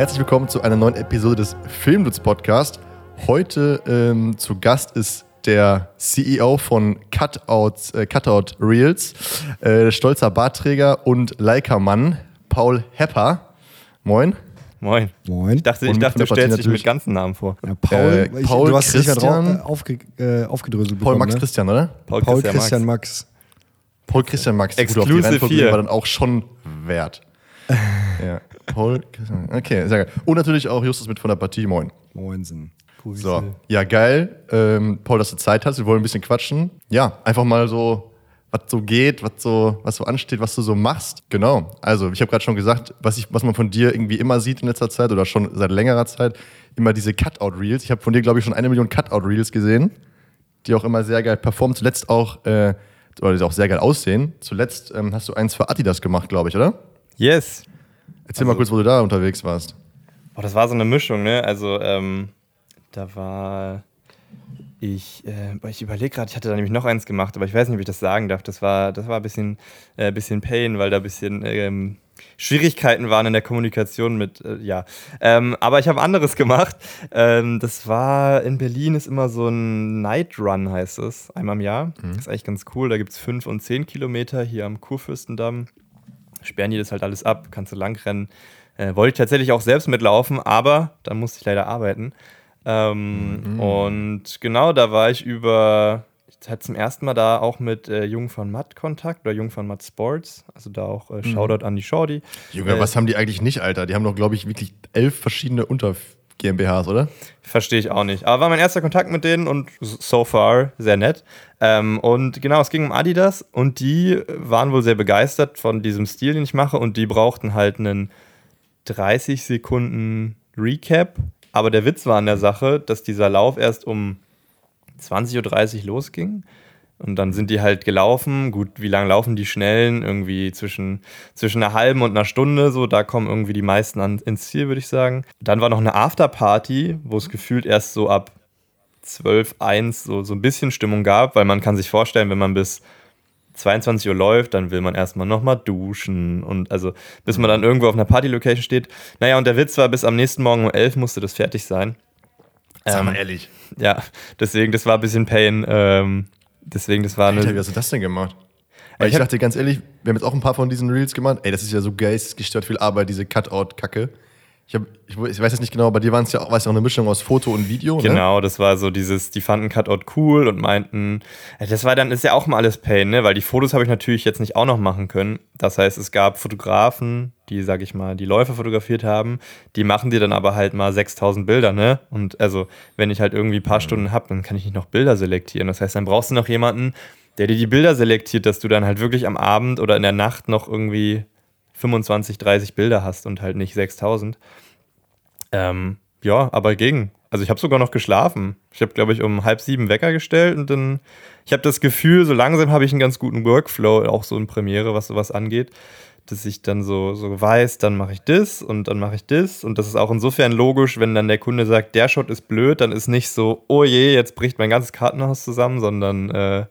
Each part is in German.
Herzlich willkommen zu einer neuen Episode des Filmlutz Podcast. Heute ähm, zu Gast ist der CEO von Cutout, äh, Cutout Reels, äh, stolzer Bartträger und Leica-Mann, Paul Hepper. Moin. Moin. Moin. Ich dachte, ich dachte du stellst dich mit ganzen Namen vor. Ja, Paul, Äh, Paul du hast nicht mehr Christian- drauf, äh, aufge, äh, aufgedröselt Paul bekommen, Max ne? Christian, oder? Paul, Paul Christian, Christian Max. Max. Paul Christian Max. Gut, auf die hier. war dann auch schon wert. ja. Paul Christian. Okay, sehr geil. Und natürlich auch Justus mit von der Partie. Moin. Moinsen. So, ja, geil. Ähm, Paul, dass du Zeit hast. Wir wollen ein bisschen quatschen. Ja, einfach mal so, was so geht, was so, was so ansteht, was du so machst. Genau. Also, ich habe gerade schon gesagt, was, ich, was man von dir irgendwie immer sieht in letzter Zeit oder schon seit längerer Zeit, immer diese Cutout-Reels. Ich habe von dir, glaube ich, schon eine Million Cutout-Reels gesehen, die auch immer sehr geil performen. Zuletzt auch, äh, oder die auch sehr geil aussehen. Zuletzt ähm, hast du eins für Adidas gemacht, glaube ich, oder? Yes. Erzähl mal kurz, wo du da unterwegs warst. Boah, das war so eine Mischung, ne? Also, ähm, da war ich, äh, ich überlege gerade, ich hatte da nämlich noch eins gemacht, aber ich weiß nicht, ob ich das sagen darf. Das war, das war ein bisschen, äh, bisschen Pain, weil da ein bisschen ähm, Schwierigkeiten waren in der Kommunikation mit, äh, ja. Ähm, aber ich habe anderes gemacht. Ähm, das war in Berlin ist immer so ein Night Run, heißt es, einmal im Jahr. Das ist eigentlich ganz cool. Da gibt es fünf und zehn Kilometer hier am Kurfürstendamm. Sperren die das halt alles ab, kannst du lang rennen. Äh, wollte ich tatsächlich auch selbst mitlaufen, aber da musste ich leider arbeiten. Ähm, Und genau, da war ich über, ich hatte zum ersten Mal da auch mit äh, Jung von Matt Kontakt oder Jung von Matt Sports. Also da auch äh, Shoutout an die Shorty. Junge, Äh, was haben die eigentlich nicht, Alter? Die haben doch, glaube ich, wirklich elf verschiedene Unter-GmbHs, oder? Verstehe ich auch nicht. Aber war mein erster Kontakt mit denen und so far sehr nett. Ähm, und genau, es ging um Adidas und die waren wohl sehr begeistert von diesem Stil, den ich mache und die brauchten halt einen 30 Sekunden Recap. Aber der Witz war an der Sache, dass dieser Lauf erst um 20.30 Uhr losging. Und dann sind die halt gelaufen. Gut, wie lange laufen die Schnellen? Irgendwie zwischen, zwischen einer halben und einer Stunde. So, da kommen irgendwie die meisten an, ins Ziel, würde ich sagen. Dann war noch eine Afterparty, wo es gefühlt erst so ab 12, 1 so, so ein bisschen Stimmung gab, weil man kann sich vorstellen, wenn man bis 22 Uhr läuft, dann will man erstmal nochmal duschen und also bis man dann irgendwo auf einer Party-Location steht. Naja, und der Witz war, bis am nächsten Morgen um 11 musste das fertig sein. Sag Ähm, mal ehrlich. Ja, deswegen, das war ein bisschen Pain. Ähm, deswegen, das war Alter, wie eine. hast du das denn gemacht? Weil Ich ich dachte ganz ehrlich, wir haben jetzt auch ein paar von diesen Reels gemacht. Ey, das ist ja so geistesgestört viel Arbeit, diese Cutout-Kacke. Ich, hab, ich, ich weiß jetzt nicht genau, bei dir waren es ja auch, war es ja auch eine Mischung aus Foto und Video. Ne? Genau, das war so dieses, die fanden Cutout cool und meinten, das war dann, ist ja auch mal alles Pain, ne? Weil die Fotos habe ich natürlich jetzt nicht auch noch machen können. Das heißt, es gab Fotografen, die, sag ich mal, die Läufer fotografiert haben, die machen dir dann aber halt mal 6000 Bilder, ne? Und also, wenn ich halt irgendwie ein paar Stunden habe, dann kann ich nicht noch Bilder selektieren. Das heißt, dann brauchst du noch jemanden, der dir die Bilder selektiert, dass du dann halt wirklich am Abend oder in der Nacht noch irgendwie 25, 30 Bilder hast und halt nicht 6000. Ähm, ja, aber ging. Also ich habe sogar noch geschlafen. Ich habe, glaube ich, um halb sieben Wecker gestellt und dann, ich habe das Gefühl, so langsam habe ich einen ganz guten Workflow, auch so in Premiere, was sowas angeht, dass ich dann so, so weiß, dann mache ich das und dann mache ich das. Und das ist auch insofern logisch, wenn dann der Kunde sagt, der Shot ist blöd, dann ist nicht so, oh je, jetzt bricht mein ganzes Kartenhaus zusammen, sondern äh,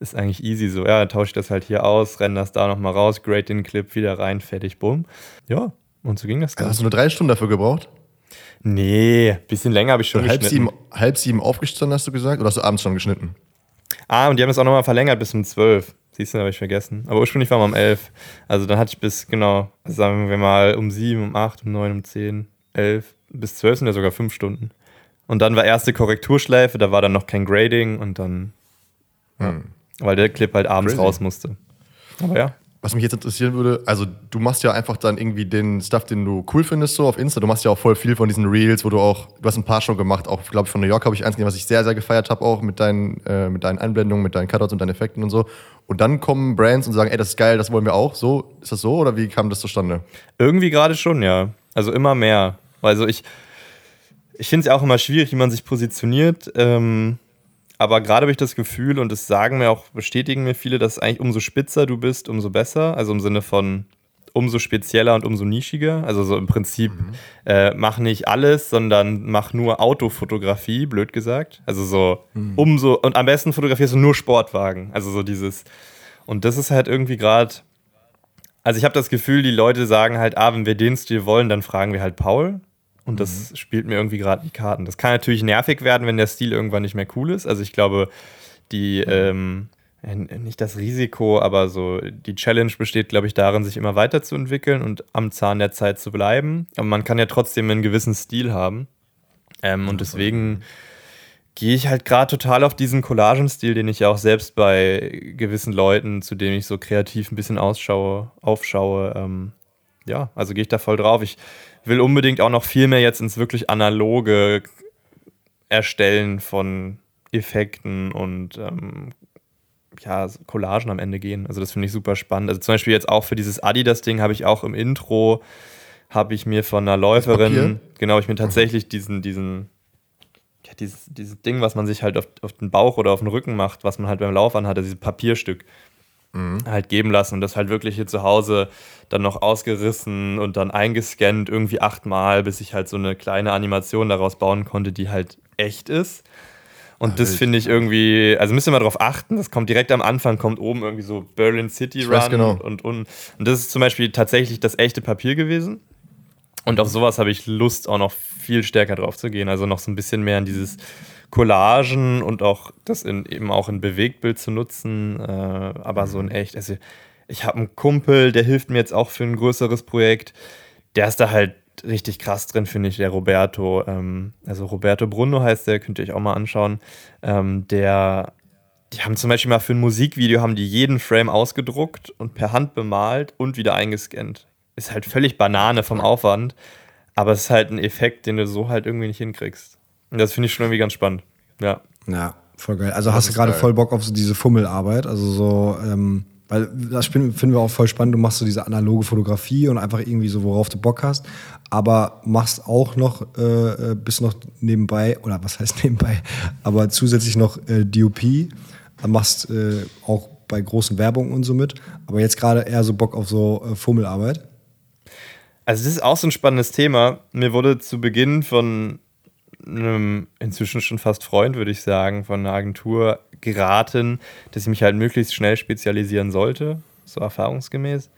ist eigentlich easy so. Ja, dann tausche ich das halt hier aus, renne das da nochmal raus, grade den Clip wieder rein, fertig, bumm. Ja, und so ging das Also hast du nur drei Stunden dafür gebraucht? Nee, bisschen länger habe ich schon halb sieben, halb sieben aufgestanden, hast du gesagt? Oder hast du abends schon geschnitten? Ah, und die haben es auch nochmal verlängert bis um 12. Siehst du, habe ich vergessen. Aber ursprünglich waren wir um 11. Also dann hatte ich bis, genau, sagen wir mal um 7, um 8, um 9, um 10, 11, bis 12 sind ja sogar 5 Stunden. Und dann war erste Korrekturschleife, da war dann noch kein Grading und dann, Hm. Weil der Clip halt abends Crazy. raus musste. Aber ja. Was mich jetzt interessieren würde, also du machst ja einfach dann irgendwie den Stuff, den du cool findest, so auf Insta. Du machst ja auch voll viel von diesen Reels, wo du auch, du hast ein paar schon gemacht, auch, glaube ich, von New York habe ich eins gesehen, was ich sehr, sehr gefeiert habe, auch mit deinen, äh, mit deinen Einblendungen, mit deinen Cutouts und deinen Effekten und so. Und dann kommen Brands und sagen, ey, das ist geil, das wollen wir auch. So, ist das so oder wie kam das zustande? Irgendwie gerade schon, ja. Also immer mehr. Also ich, ich finde es ja auch immer schwierig, wie man sich positioniert. Ähm, aber gerade habe ich das Gefühl, und das sagen mir auch, bestätigen mir viele, dass eigentlich umso spitzer du bist, umso besser. Also im Sinne von umso spezieller und umso nischiger. Also so im Prinzip, äh, mach nicht alles, sondern mach nur Autofotografie, blöd gesagt. Also so umso, und am besten fotografierst du nur Sportwagen. Also so dieses, und das ist halt irgendwie gerade Also ich habe das Gefühl, die Leute sagen halt, ah, wenn wir den Stil wollen, dann fragen wir halt Paul. Und das mhm. spielt mir irgendwie gerade die Karten. Das kann natürlich nervig werden, wenn der Stil irgendwann nicht mehr cool ist. Also ich glaube, die, ähm, nicht das Risiko, aber so die Challenge besteht, glaube ich, darin, sich immer weiterzuentwickeln und am Zahn der Zeit zu bleiben. Aber man kann ja trotzdem einen gewissen Stil haben. Ähm, und deswegen gehe ich halt gerade total auf diesen Collagenstil, den ich ja auch selbst bei gewissen Leuten, zu denen ich so kreativ ein bisschen ausschaue, aufschaue. Ähm, ja, also gehe ich da voll drauf. Ich will unbedingt auch noch viel mehr jetzt ins wirklich analoge Erstellen von Effekten und ähm, ja, Collagen am Ende gehen. Also das finde ich super spannend. Also zum Beispiel jetzt auch für dieses Adidas-Ding habe ich auch im Intro, habe ich mir von einer Läuferin, genau, ich mir tatsächlich diesen, diesen, ja, dieses, dieses Ding, was man sich halt auf, auf den Bauch oder auf den Rücken macht, was man halt beim Lauf anhatte, dieses Papierstück mhm. halt geben lassen und das halt wirklich hier zu Hause dann noch ausgerissen und dann eingescannt, irgendwie achtmal, bis ich halt so eine kleine Animation daraus bauen konnte, die halt echt ist. Und das finde ich irgendwie, also müsst ihr mal drauf achten, das kommt direkt am Anfang, kommt oben irgendwie so Berlin City Run genau. und, und, und das ist zum Beispiel tatsächlich das echte Papier gewesen. Und auf sowas habe ich Lust, auch noch viel stärker drauf zu gehen. Also noch so ein bisschen mehr in dieses Collagen und auch das in, eben auch in Bewegtbild zu nutzen. Äh, aber so in echt. Also ich habe einen Kumpel, der hilft mir jetzt auch für ein größeres Projekt. Der ist da halt richtig krass drin, finde ich, der Roberto. Ähm, also Roberto Bruno heißt der, könnt ihr euch auch mal anschauen. Ähm, der, die haben zum Beispiel mal für ein Musikvideo, haben die jeden Frame ausgedruckt und per Hand bemalt und wieder eingescannt. Ist halt völlig Banane vom Aufwand, aber es ist halt ein Effekt, den du so halt irgendwie nicht hinkriegst. Das finde ich schon irgendwie ganz spannend. Ja. Ja, voll geil. Also das hast du gerade voll Bock auf so diese Fummelarbeit, also so, ähm weil das finden wir auch voll spannend. Du machst so diese analoge Fotografie und einfach irgendwie so, worauf du Bock hast. Aber machst auch noch, äh, äh bis noch nebenbei, oder was heißt nebenbei, aber zusätzlich noch äh, DOP. Machst äh, auch bei großen Werbungen und so mit. Aber jetzt gerade eher so Bock auf so äh, Fummelarbeit. Also, das ist auch so ein spannendes Thema. Mir wurde zu Beginn von einem inzwischen schon fast Freund, würde ich sagen, von einer Agentur geraten, dass ich mich halt möglichst schnell spezialisieren sollte, so erfahrungsgemäß.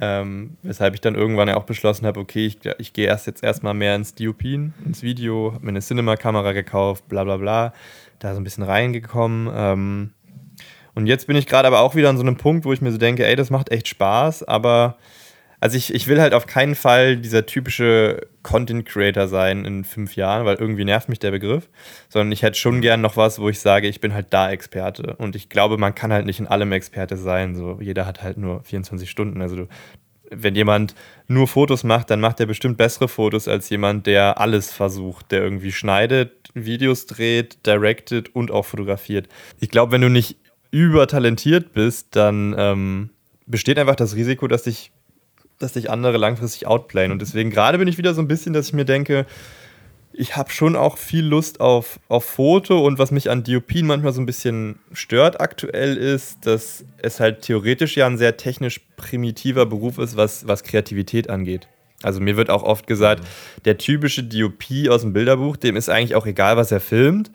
Ähm, weshalb ich dann irgendwann ja auch beschlossen habe, okay, ich, ich gehe erst jetzt erstmal mehr ins DOP, ins Video, habe mir eine Cinema-Kamera gekauft, bla bla bla, da so ein bisschen reingekommen. Ähm, und jetzt bin ich gerade aber auch wieder an so einem Punkt, wo ich mir so denke, ey, das macht echt Spaß, aber also ich, ich will halt auf keinen Fall dieser typische Content Creator sein in fünf Jahren, weil irgendwie nervt mich der Begriff, sondern ich hätte schon gern noch was, wo ich sage, ich bin halt da Experte. Und ich glaube, man kann halt nicht in allem Experte sein. So, jeder hat halt nur 24 Stunden. Also du, wenn jemand nur Fotos macht, dann macht er bestimmt bessere Fotos als jemand, der alles versucht, der irgendwie schneidet, Videos dreht, directed und auch fotografiert. Ich glaube, wenn du nicht übertalentiert bist, dann ähm, besteht einfach das Risiko, dass dich dass sich andere langfristig outplayen. Und deswegen gerade bin ich wieder so ein bisschen, dass ich mir denke, ich habe schon auch viel Lust auf, auf Foto und was mich an Diopien manchmal so ein bisschen stört aktuell ist, dass es halt theoretisch ja ein sehr technisch primitiver Beruf ist, was, was Kreativität angeht. Also mir wird auch oft gesagt, der typische Diopie aus dem Bilderbuch, dem ist eigentlich auch egal, was er filmt.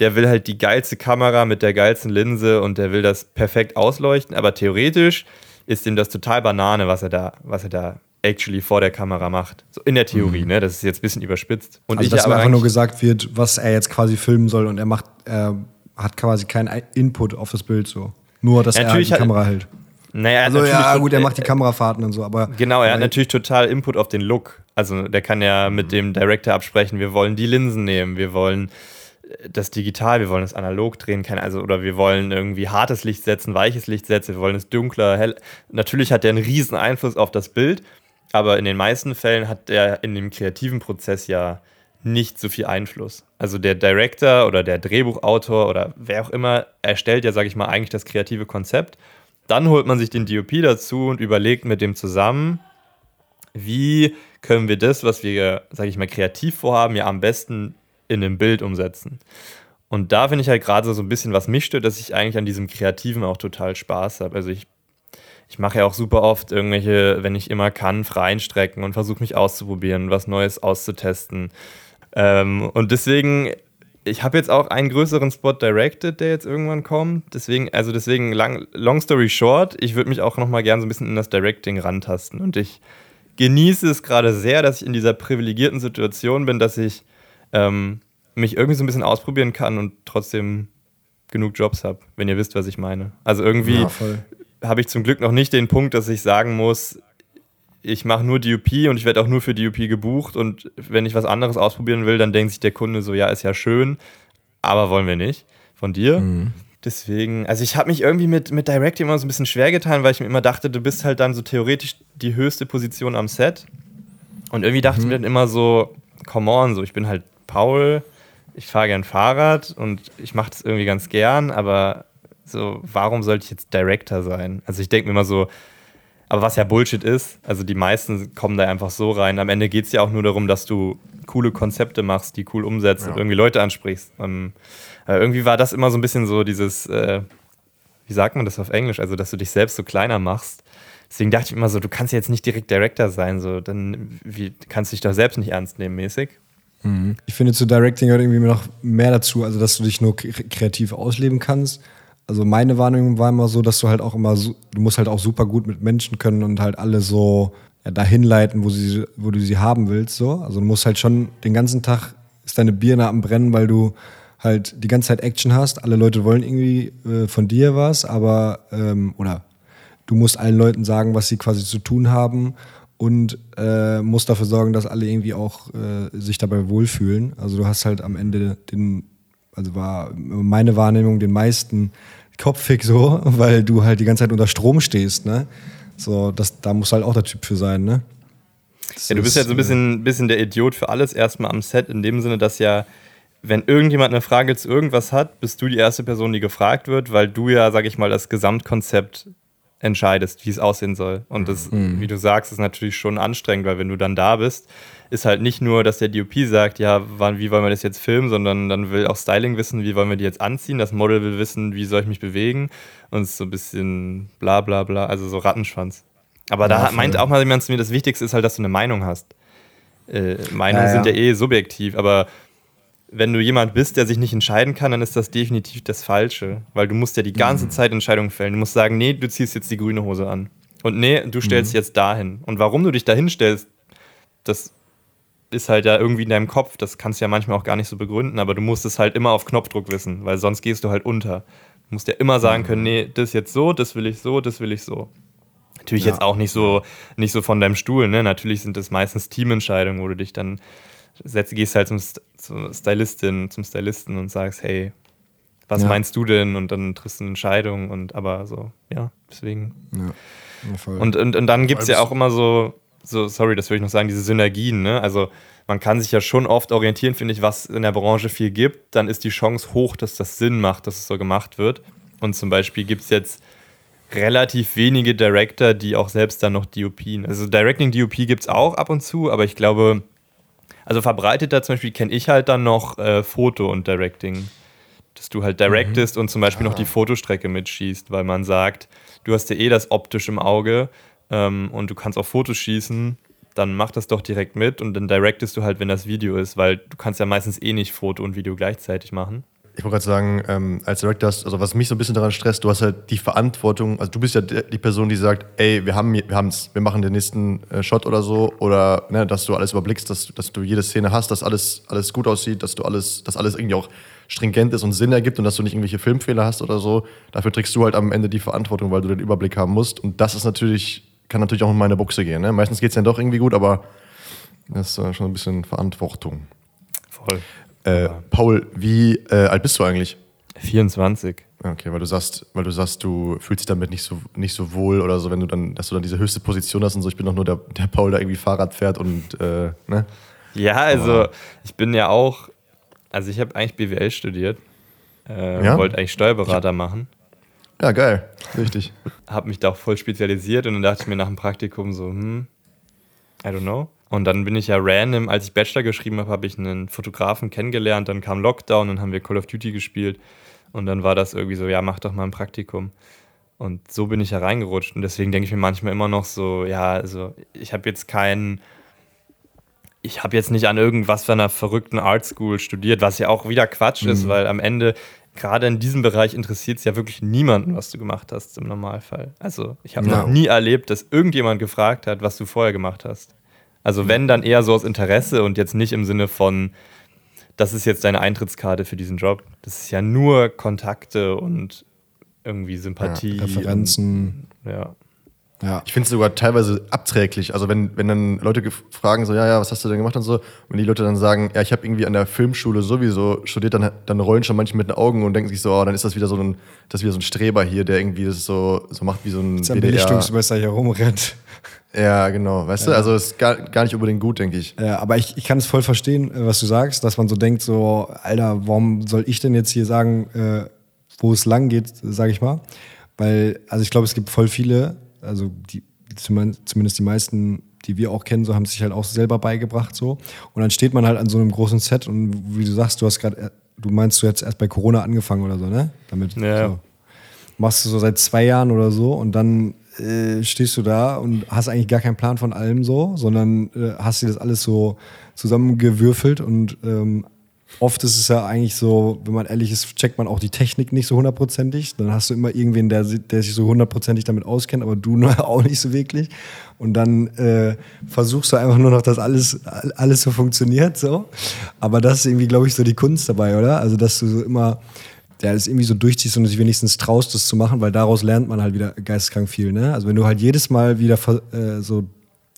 Der will halt die geilste Kamera mit der geilsten Linse und der will das perfekt ausleuchten, aber theoretisch ist ihm das total Banane, was er da, was er da actually vor der Kamera macht. So in der Theorie, mhm. ne? Das ist jetzt ein bisschen überspitzt. Und also, ich dass aber einfach nur gesagt wird, was er jetzt quasi filmen soll und er macht, er hat quasi keinen Input auf das Bild so. Nur, dass ja, er die Kamera hält. Naja, also ja, gut, er macht die Kamerafahrten und so, aber. Genau, er hat natürlich total Input auf den Look. Also der kann ja mit dem Director absprechen, wir wollen die Linsen nehmen, wir wollen das digital, wir wollen es analog drehen, keine, also oder wir wollen irgendwie hartes Licht setzen, weiches Licht setzen, wir wollen es dunkler, hell. Natürlich hat der einen riesen Einfluss auf das Bild, aber in den meisten Fällen hat der in dem kreativen Prozess ja nicht so viel Einfluss. Also der Director oder der Drehbuchautor oder wer auch immer erstellt ja, sage ich mal, eigentlich das kreative Konzept. Dann holt man sich den DOP dazu und überlegt mit dem zusammen, wie können wir das, was wir, sage ich mal, kreativ vorhaben, ja am besten in einem Bild umsetzen. Und da finde ich halt gerade so ein bisschen, was mich stört, dass ich eigentlich an diesem Kreativen auch total Spaß habe. Also ich, ich mache ja auch super oft irgendwelche, wenn ich immer kann, freien Strecken und versuche mich auszuprobieren, was Neues auszutesten. Ähm, und deswegen ich habe jetzt auch einen größeren Spot directed, der jetzt irgendwann kommt. Deswegen, also deswegen, lang, long story short, ich würde mich auch nochmal gerne so ein bisschen in das Directing rantasten. Und ich genieße es gerade sehr, dass ich in dieser privilegierten Situation bin, dass ich ähm, mich irgendwie so ein bisschen ausprobieren kann und trotzdem genug Jobs habe, wenn ihr wisst, was ich meine. Also irgendwie ja, habe ich zum Glück noch nicht den Punkt, dass ich sagen muss, ich mache nur DUP und ich werde auch nur für DUP gebucht und wenn ich was anderes ausprobieren will, dann denkt sich der Kunde so, ja, ist ja schön, aber wollen wir nicht von dir. Mhm. Deswegen, also ich habe mich irgendwie mit, mit Directing immer so ein bisschen schwer getan, weil ich mir immer dachte, du bist halt dann so theoretisch die höchste Position am Set. Und irgendwie dachte mhm. ich mir dann immer so, come on, so ich bin halt Paul, ich fahre gern Fahrrad und ich mache das irgendwie ganz gern, aber so, warum sollte ich jetzt Director sein? Also ich denke mir immer so, aber was ja Bullshit ist, also die meisten kommen da einfach so rein. Am Ende geht es ja auch nur darum, dass du coole Konzepte machst, die cool umsetzt ja. und irgendwie Leute ansprichst. Ähm, äh, irgendwie war das immer so ein bisschen so dieses, äh, wie sagt man das auf Englisch, also dass du dich selbst so kleiner machst. Deswegen dachte ich immer so, du kannst jetzt nicht direkt Director sein, so dann wie, kannst du dich doch selbst nicht ernst nehmen mäßig. Mhm. Ich finde zu Directing gehört irgendwie noch mehr dazu, also dass du dich nur kreativ ausleben kannst also meine Wahrnehmung war immer so, dass du halt auch immer, du musst halt auch super gut mit Menschen können und halt alle so ja, dahin leiten, wo, sie, wo du sie haben willst. So. Also du musst halt schon den ganzen Tag ist deine Birne am Brennen, weil du halt die ganze Zeit Action hast. Alle Leute wollen irgendwie äh, von dir was, aber ähm, oder du musst allen Leuten sagen, was sie quasi zu tun haben und äh, musst dafür sorgen, dass alle irgendwie auch äh, sich dabei wohlfühlen. Also du hast halt am Ende den also war meine Wahrnehmung den meisten kopfig so, weil du halt die ganze Zeit unter Strom stehst, ne? So, das, da muss halt auch der Typ für sein, ne? Das ja, du bist ja so ein bisschen, bisschen der Idiot für alles erstmal am Set, in dem Sinne, dass ja, wenn irgendjemand eine Frage zu irgendwas hat, bist du die erste Person, die gefragt wird, weil du ja, sag ich mal, das Gesamtkonzept entscheidest, wie es aussehen soll. Und das, mhm. wie du sagst, ist natürlich schon anstrengend, weil wenn du dann da bist, ist halt nicht nur, dass der DOP sagt, ja, wann, wie wollen wir das jetzt filmen, sondern dann will auch Styling wissen, wie wollen wir die jetzt anziehen. Das Model will wissen, wie soll ich mich bewegen. Und es ist so ein bisschen bla bla bla, also so Rattenschwanz. Aber ja, da meint auch mal jemand zu mir, das Wichtigste ist halt, dass du eine Meinung hast. Äh, Meinungen ja, ja. sind ja eh subjektiv, aber wenn du jemand bist, der sich nicht entscheiden kann, dann ist das definitiv das Falsche. Weil du musst ja die ganze mhm. Zeit Entscheidungen fällen. Du musst sagen, nee, du ziehst jetzt die grüne Hose an. Und nee, du stellst mhm. jetzt dahin. Und warum du dich dahin stellst, das ist halt ja irgendwie in deinem Kopf. Das kannst du ja manchmal auch gar nicht so begründen, aber du musst es halt immer auf Knopfdruck wissen, weil sonst gehst du halt unter. Du musst ja immer sagen können, nee, das jetzt so, das will ich so, das will ich so. Natürlich ja. jetzt auch nicht so, nicht so von deinem Stuhl, ne? Natürlich sind das meistens Teamentscheidungen, wo du dich dann setzt, gehst halt zum, zum Stylistin, zum Stylisten und sagst, hey, was ja. meinst du denn? Und dann triffst du eine Entscheidung und aber so, ja, deswegen. Ja, und, und, und dann gibt es ja auch immer so, so, sorry, das würde ich noch sagen, diese Synergien, ne? Also man kann sich ja schon oft orientieren, finde ich, was in der Branche viel gibt. Dann ist die Chance hoch, dass das Sinn macht, dass es so gemacht wird. Und zum Beispiel gibt es jetzt relativ wenige Director, die auch selbst dann noch DOPen. Also Directing DOP gibt es auch ab und zu, aber ich glaube, also verbreiteter zum Beispiel kenne ich halt dann noch äh, Foto und Directing. Dass du halt directest mhm. und zum Beispiel ah. noch die Fotostrecke mitschießt, weil man sagt, du hast ja eh das optisch im Auge ähm, und du kannst auch Fotos schießen, dann mach das doch direkt mit und dann directest du halt, wenn das Video ist, weil du kannst ja meistens eh nicht Foto und Video gleichzeitig machen ich wollte gerade sagen, ähm, als Director, also was mich so ein bisschen daran stresst, du hast halt die Verantwortung, also du bist ja die Person, die sagt, ey, wir haben wir haben's, wir machen den nächsten äh, Shot oder so, oder ne, dass du alles überblickst, dass, dass du jede Szene hast, dass alles, alles gut aussieht, dass du alles, dass alles irgendwie auch stringent ist und Sinn ergibt und dass du nicht irgendwelche Filmfehler hast oder so. Dafür trägst du halt am Ende die Verantwortung, weil du den Überblick haben musst. Und das ist natürlich, kann natürlich auch in meine Buchse gehen. Ne? Meistens geht es dann doch irgendwie gut, aber das ist äh, schon ein bisschen Verantwortung. Voll. Äh, Paul, wie äh, alt bist du eigentlich? 24. Okay, weil du sagst, weil du sagst, du fühlst dich damit nicht so, nicht so wohl oder so, wenn du dann, dass du dann diese höchste Position hast und so. Ich bin doch nur der, der Paul, der irgendwie Fahrrad fährt und äh, ne? Ja, also Aber ich bin ja auch, also ich habe eigentlich BWL studiert, äh, ja? wollte eigentlich Steuerberater machen. Ja, geil, richtig. habe mich da auch voll spezialisiert und dann dachte ich mir nach dem Praktikum so, hm, I don't know. Und dann bin ich ja random, als ich Bachelor geschrieben habe, habe ich einen Fotografen kennengelernt. Dann kam Lockdown und haben wir Call of Duty gespielt. Und dann war das irgendwie so, ja, mach doch mal ein Praktikum. Und so bin ich ja reingerutscht. Und deswegen denke ich mir manchmal immer noch so, ja, also ich habe jetzt keinen ich habe jetzt nicht an irgendwas für einer verrückten Art School studiert, was ja auch wieder Quatsch mhm. ist, weil am Ende gerade in diesem Bereich interessiert es ja wirklich niemanden, was du gemacht hast im Normalfall. Also ich habe ja. noch nie erlebt, dass irgendjemand gefragt hat, was du vorher gemacht hast. Also wenn, dann eher so aus Interesse und jetzt nicht im Sinne von, das ist jetzt deine Eintrittskarte für diesen Job. Das ist ja nur Kontakte und irgendwie Sympathie. Ja, Referenzen. Und, ja. Ja. Ich finde es sogar teilweise abträglich. Also wenn, wenn dann Leute fragen, so, ja, ja, was hast du denn gemacht und so, wenn die Leute dann sagen, ja, ich habe irgendwie an der Filmschule sowieso studiert, dann, dann rollen schon manche mit den Augen und denken sich so, oh, dann ist das wieder so ein, das wieder so ein Streber hier, der irgendwie das so, so macht wie so ein BDR. Belichtungsmesser hier rumrennt. Ja, genau. Weißt ja. du, also ist gar, gar nicht unbedingt gut, denke ich. Ja, aber ich, ich kann es voll verstehen, äh, was du sagst, dass man so denkt, so, Alter, warum soll ich denn jetzt hier sagen, äh, wo es lang geht, sage ich mal? Weil, also ich glaube, es gibt voll viele, also die, zumindest die meisten, die wir auch kennen, so haben sich halt auch selber beigebracht so. Und dann steht man halt an so einem großen Set und wie du sagst, du hast gerade, du meinst, du hättest erst bei Corona angefangen oder so, ne? Damit. Ja. So. Machst du so seit zwei Jahren oder so und dann äh, stehst du da und hast eigentlich gar keinen Plan von allem so, sondern äh, hast dir das alles so zusammengewürfelt und ähm, oft ist es ja eigentlich so, wenn man ehrlich ist, checkt man auch die Technik nicht so hundertprozentig. Dann hast du immer irgendwen, der, der sich so hundertprozentig damit auskennt, aber du auch nicht so wirklich. Und dann äh, versuchst du einfach nur noch, dass alles, alles so funktioniert. So. Aber das ist irgendwie, glaube ich, so die Kunst dabei, oder? Also, dass du so immer ja, es irgendwie so durchziehst und sich wenigstens traust, das zu machen, weil daraus lernt man halt wieder geisteskrank viel. Ne? Also wenn du halt jedes Mal wieder äh, so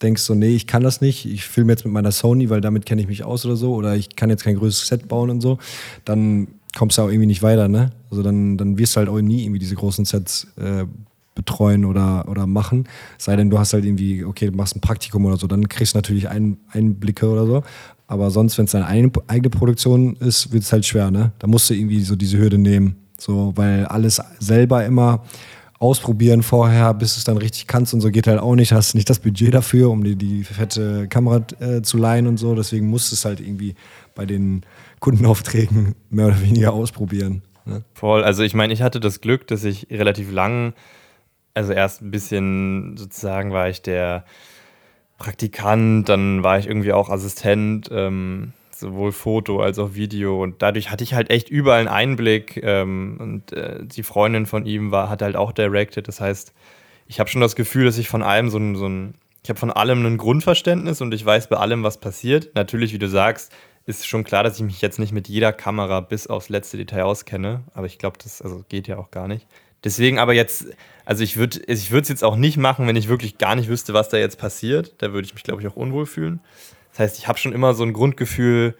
denkst so, nee, ich kann das nicht, ich filme jetzt mit meiner Sony, weil damit kenne ich mich aus oder so, oder ich kann jetzt kein größeres Set bauen und so, dann kommst du auch irgendwie nicht weiter, ne? Also dann, dann wirst du halt auch nie irgendwie diese großen Sets äh, betreuen oder, oder machen. Sei denn, du hast halt irgendwie, okay, du machst ein Praktikum oder so, dann kriegst du natürlich ein, Einblicke oder so. Aber sonst, wenn es deine eigene Produktion ist, wird es halt schwer, ne? Da musst du irgendwie so diese Hürde nehmen. So, weil alles selber immer ausprobieren vorher, bis es dann richtig kannst und so geht halt auch nicht. Hast nicht das Budget dafür, um dir die fette Kamera äh, zu leihen und so. Deswegen musst du es halt irgendwie bei den Kundenaufträgen mehr oder weniger ausprobieren. Ne? Voll. Also ich meine, ich hatte das Glück, dass ich relativ lang, also erst ein bisschen sozusagen war ich der Praktikant, dann war ich irgendwie auch Assistent. Ähm, sowohl Foto als auch Video. Und dadurch hatte ich halt echt überall einen Einblick. Ähm, und äh, die Freundin von ihm war, hat halt auch directed. Das heißt, ich habe schon das Gefühl, dass ich von allem so ein, so ein ich habe von allem ein Grundverständnis und ich weiß bei allem, was passiert. Natürlich, wie du sagst, ist schon klar, dass ich mich jetzt nicht mit jeder Kamera bis aufs letzte Detail auskenne. Aber ich glaube, das also geht ja auch gar nicht. Deswegen aber jetzt, also ich würde ich es jetzt auch nicht machen, wenn ich wirklich gar nicht wüsste, was da jetzt passiert. Da würde ich mich, glaube ich, auch unwohl fühlen. Das heißt, ich habe schon immer so ein Grundgefühl,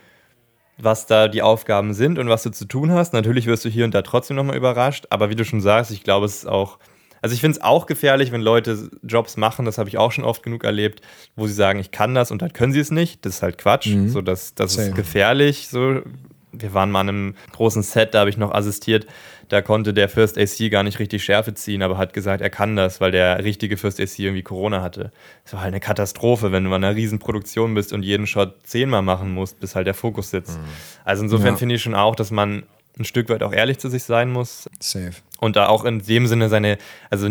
was da die Aufgaben sind und was du zu tun hast. Natürlich wirst du hier und da trotzdem nochmal überrascht, aber wie du schon sagst, ich glaube, es ist auch. Also ich finde es auch gefährlich, wenn Leute Jobs machen, das habe ich auch schon oft genug erlebt, wo sie sagen, ich kann das und dann können sie es nicht. Das ist halt Quatsch. Mhm. So, das, das ist gefährlich. So. Wir waren mal in einem großen Set, da habe ich noch assistiert da konnte der First AC gar nicht richtig Schärfe ziehen, aber hat gesagt, er kann das, weil der richtige First AC irgendwie Corona hatte. Das war halt eine Katastrophe, wenn du in einer Riesenproduktion bist und jeden Shot zehnmal machen musst, bis halt der Fokus sitzt. Mhm. Also insofern ja. finde ich schon auch, dass man ein Stück weit auch ehrlich zu sich sein muss. Safe. Und da auch in dem Sinne seine, also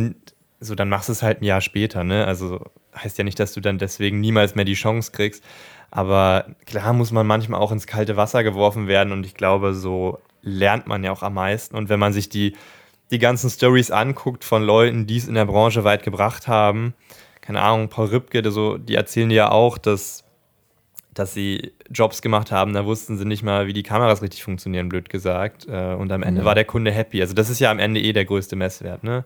so dann machst du es halt ein Jahr später, ne? Also heißt ja nicht, dass du dann deswegen niemals mehr die Chance kriegst. Aber klar muss man manchmal auch ins kalte Wasser geworfen werden und ich glaube, so lernt man ja auch am meisten. Und wenn man sich die, die ganzen Stories anguckt von Leuten, die es in der Branche weit gebracht haben, keine Ahnung, Paul Rübke, so, die erzählen ja auch, dass, dass sie Jobs gemacht haben, da wussten sie nicht mal, wie die Kameras richtig funktionieren, blöd gesagt. Äh, und am Ende ja. war der Kunde happy. Also das ist ja am Ende eh der größte Messwert. Ne?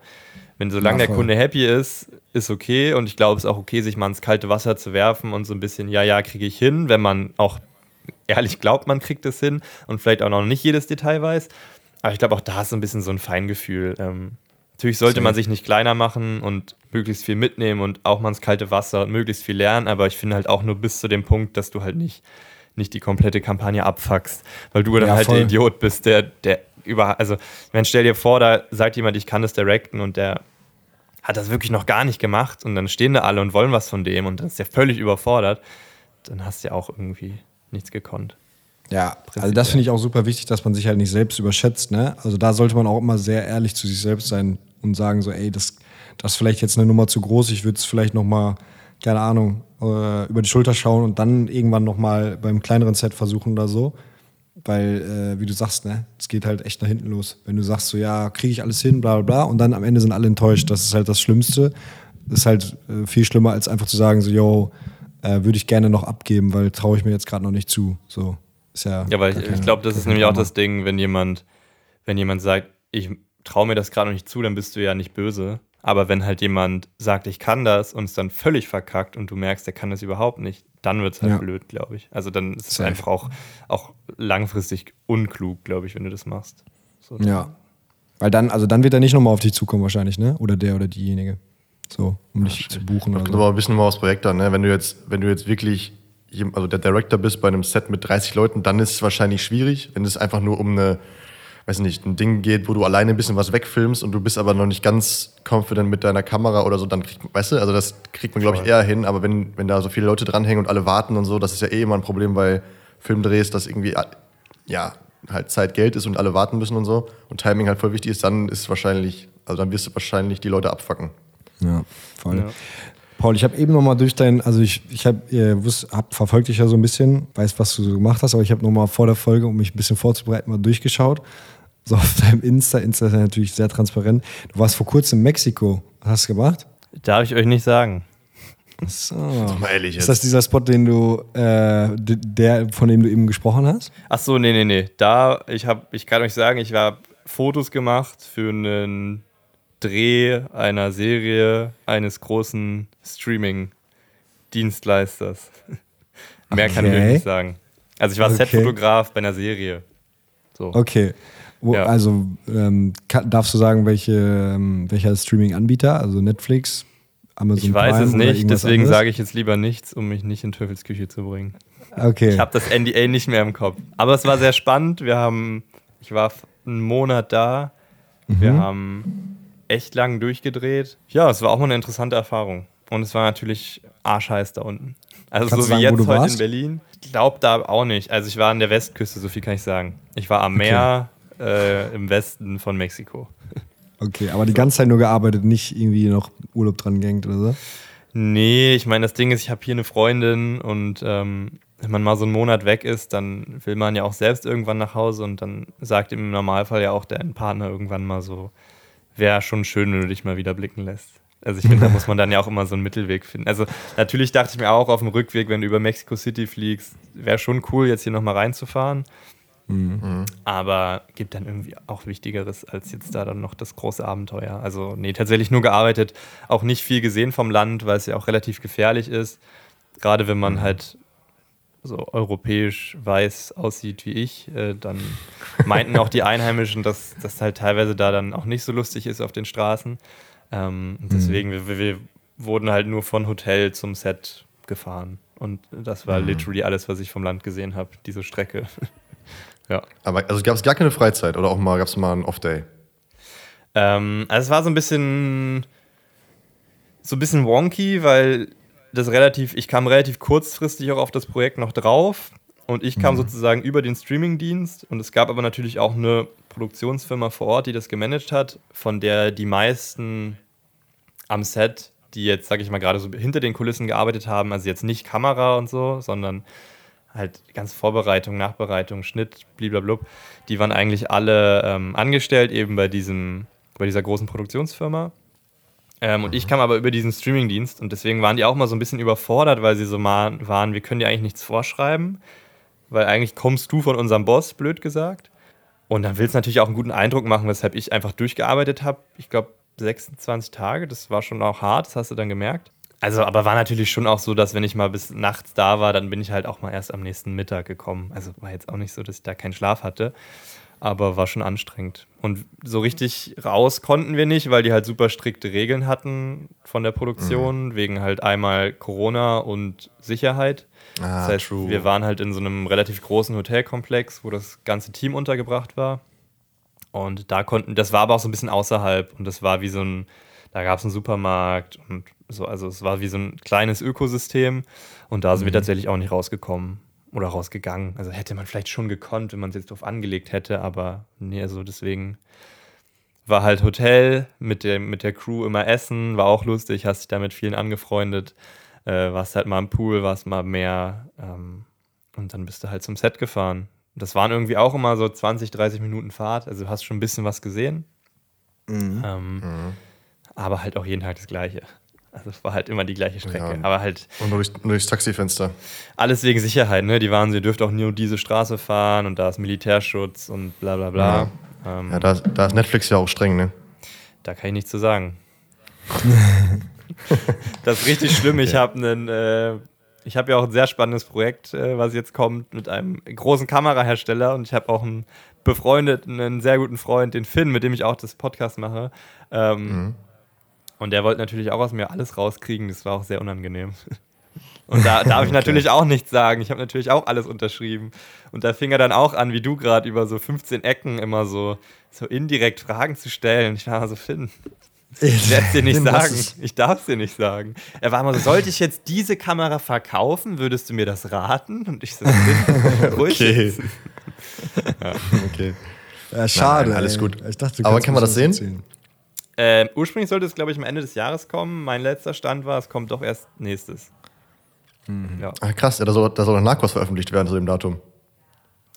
Wenn solange ja, der Kunde happy ist, ist okay. Und ich glaube, es ist auch okay, sich mal ins kalte Wasser zu werfen und so ein bisschen, ja, ja, kriege ich hin, wenn man auch ehrlich glaubt, man kriegt es hin und vielleicht auch noch nicht jedes Detail weiß. Aber ich glaube, auch da ist so ein bisschen so ein Feingefühl. Ähm, natürlich sollte man sich nicht kleiner machen und möglichst viel mitnehmen und auch mal ins kalte Wasser und möglichst viel lernen, aber ich finde halt auch nur bis zu dem Punkt, dass du halt nicht, nicht die komplette Kampagne abfuckst, weil du dann ja, halt voll. der Idiot bist, der, der über, also, wenn stell dir vor, da sagt jemand, ich kann das directen und der hat das wirklich noch gar nicht gemacht und dann stehen da alle und wollen was von dem und dann ist der völlig überfordert, dann hast du ja auch irgendwie nichts gekonnt. Ja, also das finde ich auch super wichtig, dass man sich halt nicht selbst überschätzt. Ne? Also da sollte man auch immer sehr ehrlich zu sich selbst sein und sagen so, ey, das, das ist vielleicht jetzt eine Nummer zu groß, ich würde es vielleicht noch mal keine Ahnung, äh, über die Schulter schauen und dann irgendwann nochmal beim kleineren Set versuchen oder so. Weil, äh, wie du sagst, ne, es geht halt echt nach hinten los. Wenn du sagst, so, ja, kriege ich alles hin, bla bla bla, und dann am Ende sind alle enttäuscht. Das ist halt das Schlimmste. Das ist halt äh, viel schlimmer, als einfach zu sagen, so, yo, äh, würde ich gerne noch abgeben, weil traue ich mir jetzt gerade noch nicht zu. So, ist ja. Ja, weil ich, ich glaube, das ist nämlich auch das Ding, wenn jemand, wenn jemand sagt, ich traue mir das gerade noch nicht zu, dann bist du ja nicht böse. Aber wenn halt jemand sagt, ich kann das und es dann völlig verkackt und du merkst, er kann das überhaupt nicht, dann wird es halt ja. blöd, glaube ich. Also dann ist es einfach auch, auch langfristig unklug, glaube ich, wenn du das machst. So. Ja. Weil dann, also dann wird er nicht nochmal auf dich zukommen wahrscheinlich, ne? Oder der oder diejenige. So, um dich zu buchen. Das kommt aber ein bisschen mal aufs Projekt an, ne? Wenn du jetzt, wenn du jetzt wirklich also der Director bist bei einem Set mit 30 Leuten, dann ist es wahrscheinlich schwierig. Wenn es einfach nur um eine weiß nicht, ein Ding geht, wo du alleine ein bisschen was wegfilmst und du bist aber noch nicht ganz confident mit deiner Kamera oder so, dann kriegt man, weißt du, also das kriegt man, glaube ich, eher hin. Aber wenn, wenn da so viele Leute dranhängen und alle warten und so, das ist ja eh immer ein Problem bei Filmdrehs, dass irgendwie, ja, halt Zeit Geld ist und alle warten müssen und so und Timing halt voll wichtig ist, dann ist wahrscheinlich, also dann wirst du wahrscheinlich die Leute abfacken. Ja, voll. Ja. Paul, ich habe eben noch mal durch dein, also ich, ich habe hab verfolgt dich ja so ein bisschen, weiß, was du so gemacht hast, aber ich habe noch mal vor der Folge, um mich ein bisschen vorzubereiten, mal durchgeschaut so auf deinem Insta. Insta ist ja natürlich sehr transparent. Du warst vor kurzem in Mexiko. Was hast du gemacht? Darf ich euch nicht sagen. So. Mal ehrlich jetzt. Ist das dieser Spot, den du, äh, der, von dem du eben gesprochen hast? Ach so, nee, nee, nee. Da, ich habe, ich kann euch sagen, ich habe Fotos gemacht für einen Dreh einer Serie eines großen Streaming-Dienstleisters. Mehr okay. kann ich nicht sagen. Also ich war okay. Setfotograf bei einer Serie. So. Okay. Wo, ja. Also ähm, kann, darfst du sagen, welche, ähm, welcher Streaming-Anbieter? Also Netflix, Amazon Ich weiß Prime es nicht, deswegen sage ich jetzt lieber nichts, um mich nicht in Teufelsküche zu bringen. Okay. Ich habe das NDA nicht mehr im Kopf. Aber es war sehr spannend. Wir haben, ich war einen Monat da. Mhm. Wir haben echt lang durchgedreht. Ja, es war auch mal eine interessante Erfahrung. Und es war natürlich arschheiß da unten. Also Kannst so wie sagen, jetzt heute warst? in Berlin. Ich glaube da auch nicht. Also ich war an der Westküste, so viel kann ich sagen. Ich war am Meer, äh, im Westen von Mexiko. Okay, aber die ganze Zeit nur gearbeitet, nicht irgendwie noch Urlaub dran gehängt oder so? Nee, ich meine, das Ding ist, ich habe hier eine Freundin und ähm, wenn man mal so einen Monat weg ist, dann will man ja auch selbst irgendwann nach Hause und dann sagt im Normalfall ja auch dein Partner irgendwann mal so, wäre schon schön, wenn du dich mal wieder blicken lässt. Also ich finde, da muss man dann ja auch immer so einen Mittelweg finden. Also natürlich dachte ich mir auch auf dem Rückweg, wenn du über Mexico City fliegst, wäre schon cool, jetzt hier nochmal reinzufahren. Mhm. Aber gibt dann irgendwie auch Wichtigeres als jetzt da dann noch das große Abenteuer. Also, nee, tatsächlich nur gearbeitet, auch nicht viel gesehen vom Land, weil es ja auch relativ gefährlich ist. Gerade wenn man mhm. halt so europäisch weiß aussieht wie ich, äh, dann meinten auch die Einheimischen, dass das halt teilweise da dann auch nicht so lustig ist auf den Straßen. Ähm, mhm. deswegen, wir, wir, wurden halt nur von Hotel zum Set gefahren. Und das war mhm. literally alles, was ich vom Land gesehen habe, diese Strecke. Ja. Aber also gab es gar keine Freizeit oder auch mal gab es mal einen Off-Day? Ähm, also es war so ein bisschen so ein bisschen wonky, weil das relativ, ich kam relativ kurzfristig auch auf das Projekt noch drauf und ich kam mhm. sozusagen über den Streamingdienst und es gab aber natürlich auch eine Produktionsfirma vor Ort, die das gemanagt hat, von der die meisten am Set, die jetzt, sag ich mal, gerade so hinter den Kulissen gearbeitet haben, also jetzt nicht Kamera und so, sondern halt ganz Vorbereitung, Nachbereitung, Schnitt, blablabla, die waren eigentlich alle ähm, angestellt eben bei diesem, bei dieser großen Produktionsfirma. Ähm, und ich kam aber über diesen Streamingdienst und deswegen waren die auch mal so ein bisschen überfordert, weil sie so mal waren, wir können dir eigentlich nichts vorschreiben, weil eigentlich kommst du von unserem Boss, blöd gesagt. Und dann willst du natürlich auch einen guten Eindruck machen, weshalb ich einfach durchgearbeitet habe. Ich glaube 26 Tage, das war schon auch hart, das hast du dann gemerkt. Also, aber war natürlich schon auch so, dass wenn ich mal bis nachts da war, dann bin ich halt auch mal erst am nächsten Mittag gekommen. Also war jetzt auch nicht so, dass ich da keinen Schlaf hatte, aber war schon anstrengend. Und so richtig raus konnten wir nicht, weil die halt super strikte Regeln hatten von der Produktion, mhm. wegen halt einmal Corona und Sicherheit. Ah, das heißt, true. wir waren halt in so einem relativ großen Hotelkomplex, wo das ganze Team untergebracht war. Und da konnten, das war aber auch so ein bisschen außerhalb und das war wie so ein, da gab es einen Supermarkt und so, also es war wie so ein kleines Ökosystem und da sind mhm. wir tatsächlich auch nicht rausgekommen oder rausgegangen. Also hätte man vielleicht schon gekonnt, wenn man es jetzt drauf angelegt hätte, aber nee, also deswegen war halt Hotel mit der, mit der Crew immer essen, war auch lustig, hast dich da mit vielen angefreundet. äh, warst halt mal im Pool, warst mal mehr ähm, und dann bist du halt zum Set gefahren. Das waren irgendwie auch immer so 20, 30 Minuten Fahrt, also du hast schon ein bisschen was gesehen. Mhm. Ähm, mhm. Aber halt auch jeden Tag das Gleiche. Also es war halt immer die gleiche Strecke. Ja. Aber halt. Und nur, durch, nur durchs Taxifenster. Alles wegen Sicherheit, ne? Die waren, sie dürft auch nur diese Straße fahren und da ist Militärschutz und bla bla bla. Ja, ähm, ja da, da ist Netflix ja auch streng, ne? Da kann ich nichts zu sagen. das ist richtig schlimm. Ich habe einen, äh, ich habe ja auch ein sehr spannendes Projekt, äh, was jetzt kommt, mit einem großen Kamerahersteller und ich habe auch einen befreundeten, einen sehr guten Freund, den Finn, mit dem ich auch das Podcast mache. Ähm, mhm. Und der wollte natürlich auch aus mir alles rauskriegen. Das war auch sehr unangenehm. Und da darf ich natürlich auch nichts sagen. Ich habe natürlich auch alles unterschrieben. Und da fing er dann auch an, wie du gerade, über so 15 Ecken immer so, so indirekt Fragen zu stellen. Ich war so, Finn, ich werde es dir nicht sagen. Ich darf es dir nicht sagen. Er war immer so, sollte ich jetzt diese Kamera verkaufen, würdest du mir das raten? Und ich so, ruhig. okay. ja. okay. Ja, schade. Nein, alles gut. Ich dachte, Aber kann man das sehen? Ähm, ursprünglich sollte es, glaube ich, am Ende des Jahres kommen. Mein letzter Stand war, es kommt doch erst nächstes. Mhm. Ja. Ah, krass, ja, da soll, da soll ein Narcos veröffentlicht werden zu dem Datum.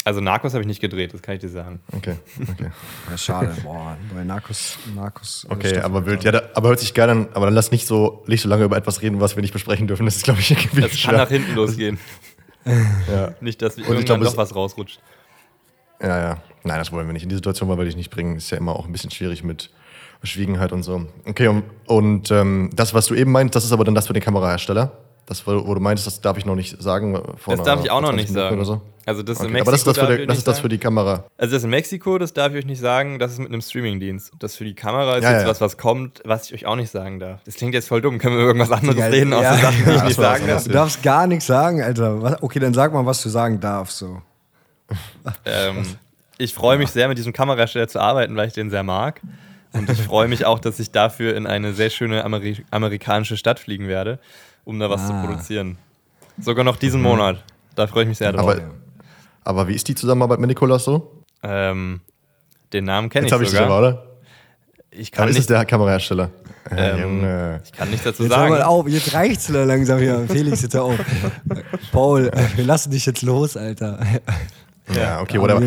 Also Narcos habe ich nicht gedreht, das kann ich dir sagen. Okay, okay. ja, schade, boah, bei Narcos, Narcos. Äh, okay, aber wild. Ja, da, aber hört sich gerne an, aber dann lass nicht so, nicht so lange über etwas reden, was wir nicht besprechen dürfen. Das ist, glaube ich, irgendwie Das kann nach hinten losgehen. ja. Nicht, dass irgendwann glaub, noch was rausrutscht. Ja, ja. Nein, das wollen wir nicht. In die Situation wollen wir dich nicht bringen. Ist ja immer auch ein bisschen schwierig mit Verschwiegenheit und so. Okay, und, und ähm, das, was du eben meinst, das ist aber dann das für den Kamerahersteller? Das, wo du meintest, das darf ich noch nicht sagen. das darf ich auch noch nicht sagen. So. Also das okay. in Mexiko aber das ist das, für, die, das, ist das für die Kamera. Also das in Mexiko, das darf ich euch nicht sagen, das ist mit einem Streamingdienst. Das für die Kamera ist ja, jetzt ja. was, was kommt, was ich euch auch nicht sagen darf. Das klingt jetzt voll dumm. Können wir irgendwas anderes Geil. reden, außer ja. Sachen, die ich nicht sagen darf? Du darfst gar nichts sagen, Alter. Okay, dann sag mal, was du sagen darfst. So. Ähm, ich freue mich sehr, mit diesem Kamerahersteller zu arbeiten, weil ich den sehr mag. Und ich freue mich auch, dass ich dafür in eine sehr schöne Ameri amerikanische Stadt fliegen werde, um da was ah. zu produzieren. Sogar noch diesen mhm. Monat. Da freue ich mich sehr drauf. Aber, aber, wie ist die Zusammenarbeit mit Nikolas so? Ähm, den Namen kenne ich sogar. Jetzt habe ich sogar, oder? Ich kann nicht, ist der Kamerahersteller. Ähm, ich kann nichts dazu jetzt sagen. Mal auf, jetzt reicht's langsam hier. Felix, jetzt hör auf. Paul, wir lassen dich jetzt los, Alter. Ja, okay, whatever.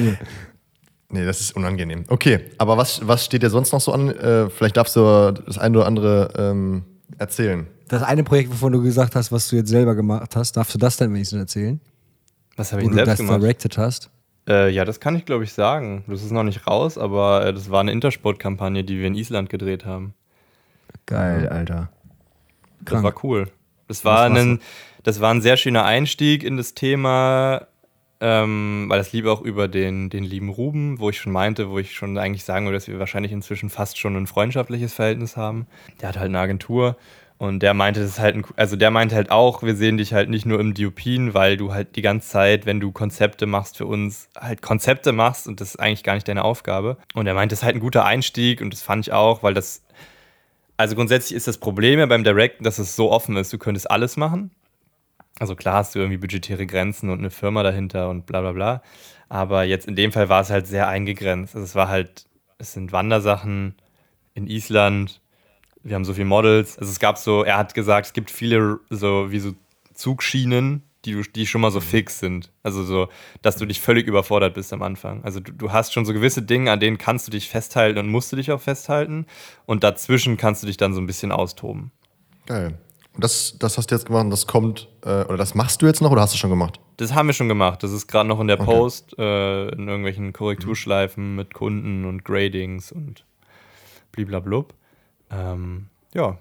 Nee, das ist unangenehm. Okay, aber was, was steht dir sonst noch so an? Äh, vielleicht darfst du das eine oder andere ähm, erzählen. Das eine Projekt, wovon du gesagt hast, was du jetzt selber gemacht hast, darfst du das dann wenigstens erzählen? Was habe ich Wo denn selbst du das directed hast? Äh, ja, das kann ich glaube ich sagen. Das ist noch nicht raus, aber äh, das war eine Intersport-Kampagne, die wir in Island gedreht haben. Geil, Alter. Krank. Das war cool. Das war, ein, das war ein sehr schöner Einstieg in das Thema ähm, weil das liebe auch über den, den lieben Ruben, wo ich schon meinte, wo ich schon eigentlich sagen würde, dass wir wahrscheinlich inzwischen fast schon ein freundschaftliches Verhältnis haben. Der hat halt eine Agentur und der meinte, das ist halt ein, also der meinte halt auch, wir sehen dich halt nicht nur im Diopin, weil du halt die ganze Zeit, wenn du Konzepte machst für uns, halt Konzepte machst und das ist eigentlich gar nicht deine Aufgabe. Und er meinte, das ist halt ein guter Einstieg und das fand ich auch, weil das, also grundsätzlich ist das Problem ja beim Directen, dass es so offen ist, du könntest alles machen. Also klar hast du irgendwie budgetäre Grenzen und eine Firma dahinter und bla bla bla. Aber jetzt in dem Fall war es halt sehr eingegrenzt. Also es war halt, es sind Wandersachen in Island. Wir haben so viele Models. Also es gab so, er hat gesagt, es gibt viele so wie so Zugschienen, die, die schon mal so mhm. fix sind. Also so, dass du dich völlig überfordert bist am Anfang. Also du, du hast schon so gewisse Dinge, an denen kannst du dich festhalten und musst du dich auch festhalten. Und dazwischen kannst du dich dann so ein bisschen austoben. Geil. Das, das hast du jetzt gemacht und das kommt, äh, oder das machst du jetzt noch oder hast du schon gemacht? Das haben wir schon gemacht. Das ist gerade noch in der okay. Post, äh, in irgendwelchen Korrekturschleifen mit Kunden und Gradings und bliblablub. Ähm, ja,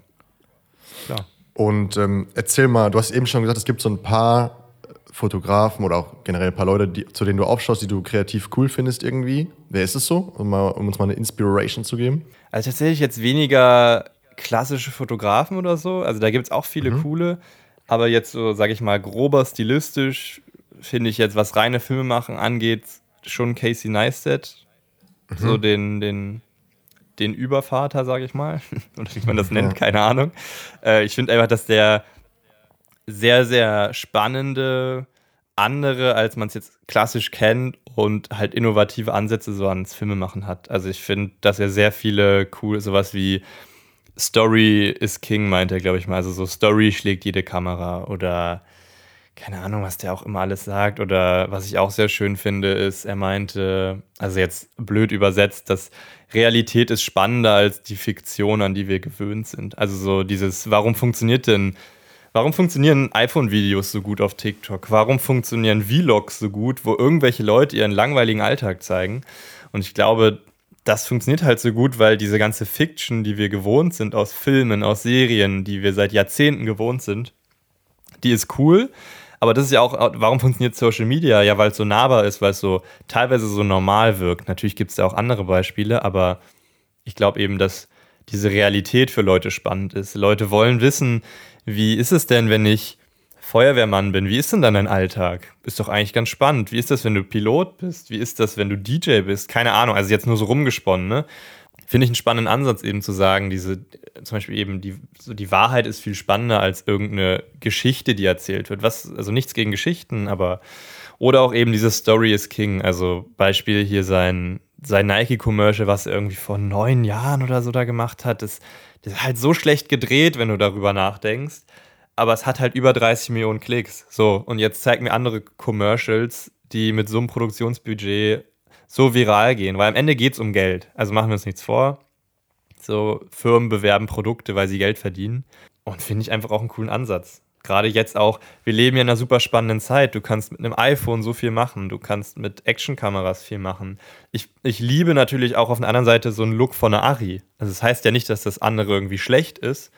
klar. Und ähm, erzähl mal, du hast eben schon gesagt, es gibt so ein paar Fotografen oder auch generell ein paar Leute, die, zu denen du aufschaust, die du kreativ cool findest irgendwie. Wer ist es so, um, mal, um uns mal eine Inspiration zu geben? Also tatsächlich jetzt weniger klassische Fotografen oder so. Also da gibt es auch viele mhm. coole. Aber jetzt so, sage ich mal, grober stilistisch finde ich jetzt, was reine Filme machen angeht, schon Casey Neistat. Mhm. So den, den, den Übervater, sage ich mal. oder wie man das nennt, ja. keine Ahnung. Äh, ich finde einfach, dass der sehr, sehr spannende, andere, als man es jetzt klassisch kennt und halt innovative Ansätze so ans Filmemachen hat. Also ich finde, dass er sehr viele cool, sowas wie Story is King, meint er, glaube ich mal. Also so Story schlägt jede Kamera oder keine Ahnung, was der auch immer alles sagt. Oder was ich auch sehr schön finde, ist, er meinte, also jetzt blöd übersetzt, dass Realität ist spannender als die Fiktion, an die wir gewöhnt sind. Also so dieses, warum funktioniert denn, warum funktionieren iPhone-Videos so gut auf TikTok? Warum funktionieren Vlogs so gut, wo irgendwelche Leute ihren langweiligen Alltag zeigen? Und ich glaube, das funktioniert halt so gut, weil diese ganze Fiction, die wir gewohnt sind aus Filmen, aus Serien, die wir seit Jahrzehnten gewohnt sind, die ist cool. Aber das ist ja auch, warum funktioniert Social Media? Ja, weil es so nahbar ist, weil es so teilweise so normal wirkt. Natürlich gibt es ja auch andere Beispiele, aber ich glaube eben, dass diese Realität für Leute spannend ist. Leute wollen wissen, wie ist es denn, wenn ich Feuerwehrmann bin, wie ist denn dann dein Alltag? Ist doch eigentlich ganz spannend. Wie ist das, wenn du Pilot bist? Wie ist das, wenn du DJ bist? Keine Ahnung, also jetzt nur so rumgesponnen, ne? Finde ich einen spannenden Ansatz eben zu sagen, diese, zum Beispiel eben, die, so die Wahrheit ist viel spannender als irgendeine Geschichte, die erzählt wird. Was, also nichts gegen Geschichten, aber, oder auch eben diese Story is King. Also Beispiel hier sein, sein Nike-Commercial, was er irgendwie vor neun Jahren oder so da gemacht hat, das, das ist halt so schlecht gedreht, wenn du darüber nachdenkst aber es hat halt über 30 Millionen Klicks. So, und jetzt zeig mir andere Commercials, die mit so einem Produktionsbudget so viral gehen, weil am Ende geht es um Geld. Also machen wir uns nichts vor. So, Firmen bewerben Produkte, weil sie Geld verdienen. Und finde ich einfach auch einen coolen Ansatz. Gerade jetzt auch, wir leben ja in einer super spannenden Zeit. Du kannst mit einem iPhone so viel machen, du kannst mit Actionkameras viel machen. Ich, ich liebe natürlich auch auf der anderen Seite so einen Look von einer Ari. Also das heißt ja nicht, dass das andere irgendwie schlecht ist,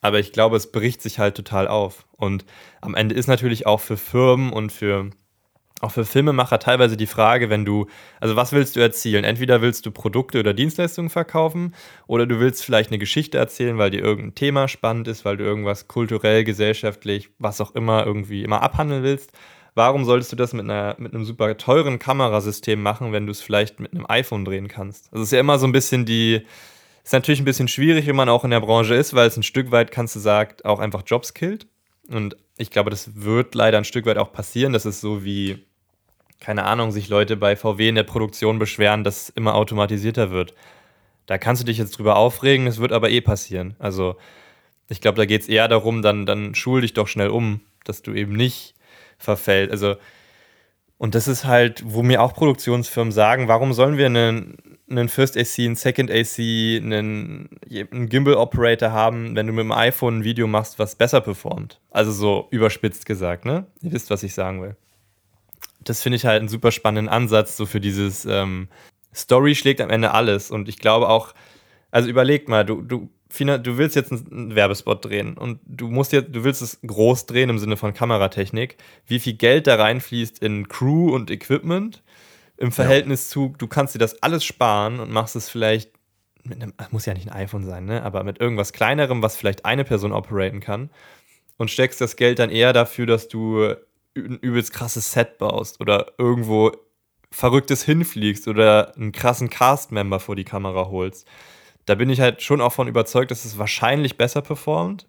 aber ich glaube, es bricht sich halt total auf. Und am Ende ist natürlich auch für Firmen und für auch für Filmemacher teilweise die Frage, wenn du, also was willst du erzielen? Entweder willst du Produkte oder Dienstleistungen verkaufen oder du willst vielleicht eine Geschichte erzählen, weil dir irgendein Thema spannend ist, weil du irgendwas kulturell, gesellschaftlich, was auch immer irgendwie immer abhandeln willst. Warum solltest du das mit, einer, mit einem super teuren Kamerasystem machen, wenn du es vielleicht mit einem iPhone drehen kannst? Also es ist ja immer so ein bisschen die, ist natürlich ein bisschen schwierig, wenn man auch in der Branche ist, weil es ein Stück weit, kannst du sagen, auch einfach Jobs killt. Und ich glaube, das wird leider ein Stück weit auch passieren. Das ist so wie, keine Ahnung, sich Leute bei VW in der Produktion beschweren, dass es immer automatisierter wird. Da kannst du dich jetzt drüber aufregen, das wird aber eh passieren. Also ich glaube, da geht es eher darum, dann, dann schul dich doch schnell um, dass du eben nicht verfällt. Also, und das ist halt, wo mir auch Produktionsfirmen sagen, warum sollen wir einen einen First AC, einen Second AC, einen, einen Gimbal-Operator haben, wenn du mit dem iPhone ein Video machst, was besser performt. Also so überspitzt gesagt, ne? Ihr wisst, was ich sagen will. Das finde ich halt einen super spannenden Ansatz, so für dieses ähm, Story schlägt am Ende alles. Und ich glaube auch, also überleg mal, du, du, du willst jetzt einen Werbespot drehen und du musst jetzt, du willst es groß drehen im Sinne von Kameratechnik. Wie viel Geld da reinfließt in Crew und Equipment im Verhältnis ja. zu, du kannst dir das alles sparen und machst es vielleicht mit einem, muss ja nicht ein iPhone sein, ne? aber mit irgendwas kleinerem, was vielleicht eine Person operaten kann und steckst das Geld dann eher dafür, dass du ein übelst krasses Set baust oder irgendwo Verrücktes hinfliegst oder einen krassen Cast-Member vor die Kamera holst. Da bin ich halt schon auch von überzeugt, dass es wahrscheinlich besser performt.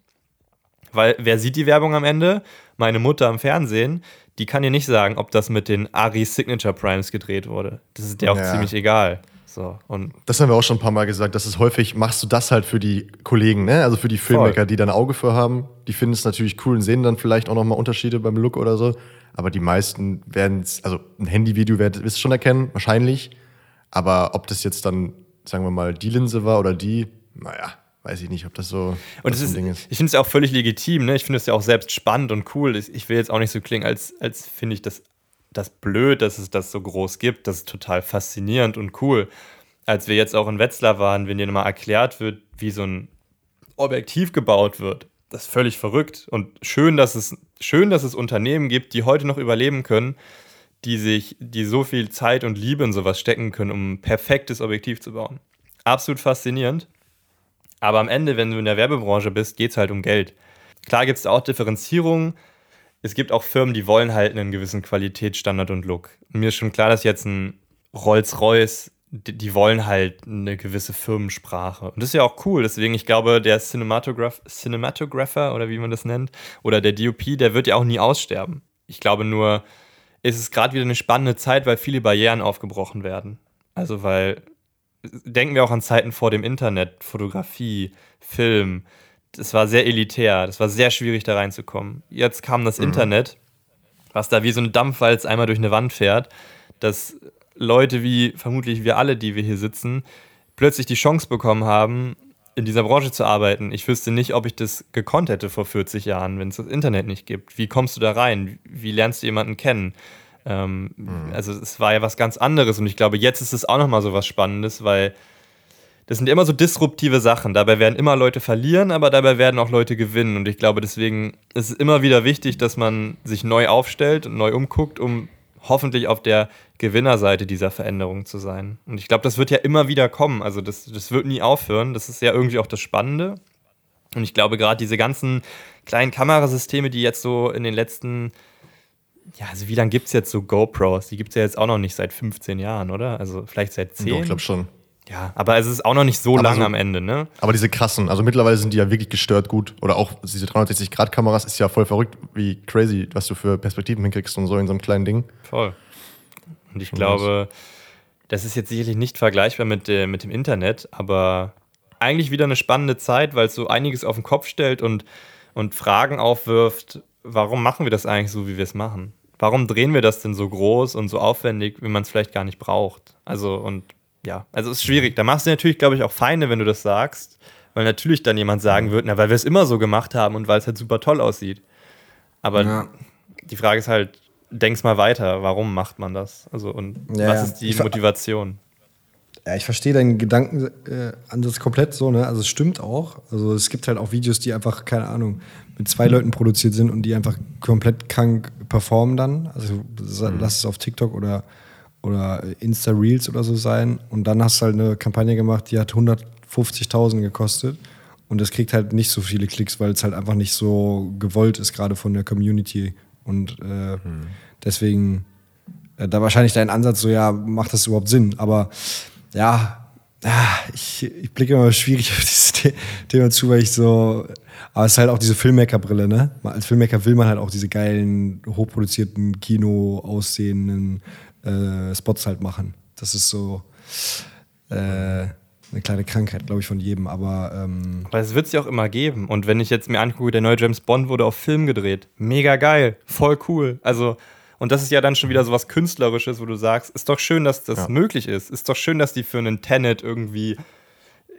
Weil wer sieht die Werbung am Ende? Meine Mutter am Fernsehen, die kann dir nicht sagen, ob das mit den Ari Signature Primes gedreht wurde. Das ist dir auch ja. ziemlich egal. So, und das haben wir auch schon ein paar Mal gesagt, dass es häufig machst du das halt für die Kollegen, ne? Also für die Filmmaker, Voll. die da ein Auge für haben. Die finden es natürlich cool und sehen dann vielleicht auch nochmal Unterschiede beim Look oder so. Aber die meisten werden es, also ein Handyvideo wirst du schon erkennen, wahrscheinlich. Aber ob das jetzt dann, sagen wir mal, die Linse war oder die, naja, weiß ich nicht, ob das so und das ist, Ding ist. Ich finde es ja auch völlig legitim, ne? Ich finde es ja auch selbst spannend und cool. Ich will jetzt auch nicht so klingen, als, als finde ich das, das blöd, dass es das so groß gibt. Das ist total faszinierend und cool. Als wir jetzt auch in Wetzlar waren, wenn dir mal erklärt wird, wie so ein Objektiv gebaut wird, das ist völlig verrückt. Und schön, dass es, schön, dass es Unternehmen gibt, die heute noch überleben können, die sich, die so viel Zeit und Liebe in sowas stecken können, um ein perfektes Objektiv zu bauen. Absolut faszinierend. Aber am Ende, wenn du in der Werbebranche bist, geht es halt um Geld. Klar gibt es auch Differenzierungen. Es gibt auch Firmen, die wollen halt einen gewissen Qualitätsstandard und Look. Mir ist schon klar, dass jetzt ein Rolls-Royce, die, die, wollen halt eine gewisse Firmensprache. Und das ist ja auch cool. Deswegen, ich glaube, der Cinematograph Cinematographer oder wie man das nennt, oder der DOP, der wird ja auch nie aussterben. Ich glaube nur, es ist gerade wieder eine spannende Zeit, weil viele Barrieren aufgebrochen werden. Also, weil denken wir auch an Zeiten vor dem Internet, Fotografie, Film. Das war sehr elitär, das war sehr schwierig da reinzukommen. Jetzt kam das mhm. Internet, was da wie so ein Dampfwalz einmal durch eine Wand fährt, dass Leute wie vermutlich wir alle, die wir hier sitzen, plötzlich die Chance bekommen haben, in dieser Branche zu arbeiten. Ich wüsste nicht, ob ich das gekonnt hätte vor 40 Jahren, wenn es das Internet nicht gibt. Wie kommst du da rein? Wie lernst du jemanden kennen? Ähm, mhm. Also es war ja was ganz anderes und ich glaube, jetzt ist es auch nochmal so was Spannendes, weil das sind immer so disruptive Sachen. Dabei werden immer Leute verlieren, aber dabei werden auch Leute gewinnen. Und ich glaube, deswegen ist es immer wieder wichtig, dass man sich neu aufstellt und neu umguckt, um hoffentlich auf der Gewinnerseite dieser Veränderung zu sein. Und ich glaube, das wird ja immer wieder kommen. Also das, das wird nie aufhören. Das ist ja irgendwie auch das Spannende. Und ich glaube, gerade diese ganzen kleinen Kamerasysteme, die jetzt so in den letzten, ja, also wie lange gibt es jetzt so GoPros? Die gibt es ja jetzt auch noch nicht seit 15 Jahren, oder? Also vielleicht seit 10? Ja, ich glaube schon. Ja, aber es ist auch noch nicht so aber lang so, am Ende, ne? Aber diese krassen, also mittlerweile sind die ja wirklich gestört gut. Oder auch diese 360-Grad-Kameras ist ja voll verrückt, wie crazy, was du für Perspektiven hinkriegst und so in so einem kleinen Ding. Voll. Und ich glaube, das ist jetzt sicherlich nicht vergleichbar mit, äh, mit dem Internet, aber eigentlich wieder eine spannende Zeit, weil es so einiges auf den Kopf stellt und, und Fragen aufwirft, warum machen wir das eigentlich so, wie wir es machen? Warum drehen wir das denn so groß und so aufwendig, wenn man es vielleicht gar nicht braucht? Also, und ja, also es ist schwierig. Da machst du natürlich, glaube ich, auch Feinde, wenn du das sagst, weil natürlich dann jemand sagen wird, na, weil wir es immer so gemacht haben und weil es halt super toll aussieht. Aber ja. die Frage ist halt, denk's mal weiter, warum macht man das? Also und ja, was ist die Motivation? Ja, ich verstehe deinen Gedankenansatz äh, komplett so, ne? Also es stimmt auch. Also es gibt halt auch Videos, die einfach, keine Ahnung, mit zwei Leuten produziert sind und die einfach komplett krank performen dann. Also mhm. lass es auf TikTok oder, oder Insta-Reels oder so sein. Und dann hast du halt eine Kampagne gemacht, die hat 150.000 gekostet. Und das kriegt halt nicht so viele Klicks, weil es halt einfach nicht so gewollt ist, gerade von der Community. Und äh, mhm. deswegen äh, da wahrscheinlich dein Ansatz so, ja, macht das überhaupt Sinn? Aber ja, ich, ich blicke immer schwierig auf dieses Thema zu, weil ich so, aber es ist halt auch diese Filmmaker-Brille, ne? Als Filmmaker will man halt auch diese geilen, hochproduzierten, Kino aussehenden äh, Spots halt machen. Das ist so, äh, eine kleine Krankheit, glaube ich, von jedem, aber. Ähm es wird es ja auch immer geben. Und wenn ich jetzt mir angucke, der neue James Bond wurde auf Film gedreht. Mega geil, voll cool. Also, und das ist ja dann schon wieder so was Künstlerisches, wo du sagst, ist doch schön, dass das ja. möglich ist. Ist doch schön, dass die für einen Tenet irgendwie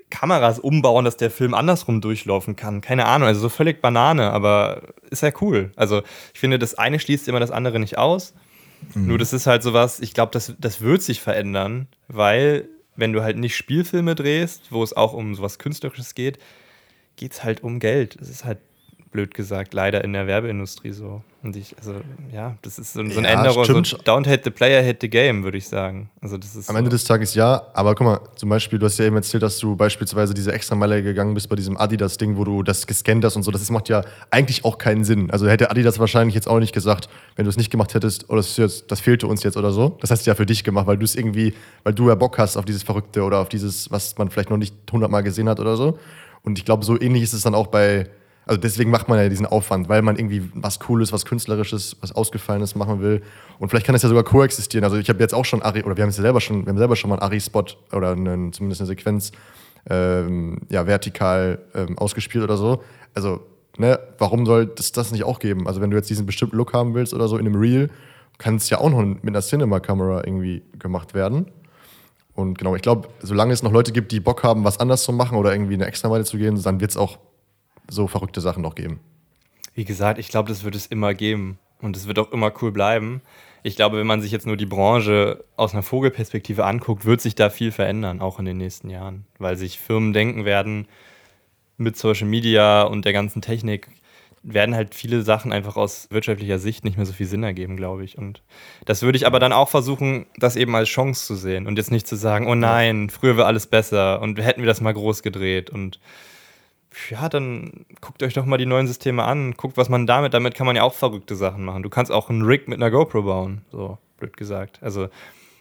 Kameras umbauen, dass der Film andersrum durchlaufen kann. Keine Ahnung, also so völlig Banane, aber ist ja cool. Also, ich finde, das eine schließt immer das andere nicht aus. Mhm. Nur das ist halt sowas, ich glaube, das, das wird sich verändern, weil wenn du halt nicht Spielfilme drehst, wo es auch um sowas Künstlerisches geht, geht es halt um Geld. Es ist halt blöd gesagt, leider in der Werbeindustrie so. Und ich, also, ja, das ist so, so eine ja, Änderung. So don't hate the player, hate the game, würde ich sagen. Also, das ist Am so. Ende des Tages ja, aber guck mal, zum Beispiel, du hast ja eben erzählt, dass du beispielsweise diese extra Meile gegangen bist bei diesem Adidas-Ding, wo du das gescannt hast und so. Das macht ja eigentlich auch keinen Sinn. Also hätte Adidas wahrscheinlich jetzt auch nicht gesagt, wenn du es nicht gemacht hättest, oh, das, jetzt, das fehlte uns jetzt oder so. Das hast du ja für dich gemacht, weil du es irgendwie, weil du ja Bock hast auf dieses Verrückte oder auf dieses, was man vielleicht noch nicht hundertmal gesehen hat oder so. Und ich glaube, so ähnlich ist es dann auch bei also deswegen macht man ja diesen Aufwand, weil man irgendwie was Cooles, was Künstlerisches, was Ausgefallenes machen will. Und vielleicht kann das ja sogar koexistieren. Also ich habe jetzt auch schon Ari, oder wir haben es ja selber schon, wir haben selber schon mal einen Ari-Spot oder einen, zumindest eine Sequenz ähm, ja, vertikal ähm, ausgespielt oder so. Also, ne, warum soll es das nicht auch geben? Also wenn du jetzt diesen bestimmten Look haben willst oder so in einem Reel, kann es ja auch noch mit einer Cinema-Kamera irgendwie gemacht werden. Und genau, ich glaube, solange es noch Leute gibt, die Bock haben, was anders zu machen oder irgendwie eine extra Meile zu gehen, dann wird es auch so verrückte Sachen noch geben. Wie gesagt, ich glaube, das wird es immer geben und es wird auch immer cool bleiben. Ich glaube, wenn man sich jetzt nur die Branche aus einer Vogelperspektive anguckt, wird sich da viel verändern, auch in den nächsten Jahren, weil sich Firmen denken werden, mit Social Media und der ganzen Technik werden halt viele Sachen einfach aus wirtschaftlicher Sicht nicht mehr so viel Sinn ergeben, glaube ich. Und das würde ich aber dann auch versuchen, das eben als Chance zu sehen und jetzt nicht zu sagen, oh nein, früher war alles besser und hätten wir das mal groß gedreht und ja, dann guckt euch doch mal die neuen Systeme an, guckt, was man damit, damit kann man ja auch verrückte Sachen machen. Du kannst auch einen Rig mit einer GoPro bauen, so blöd gesagt. Also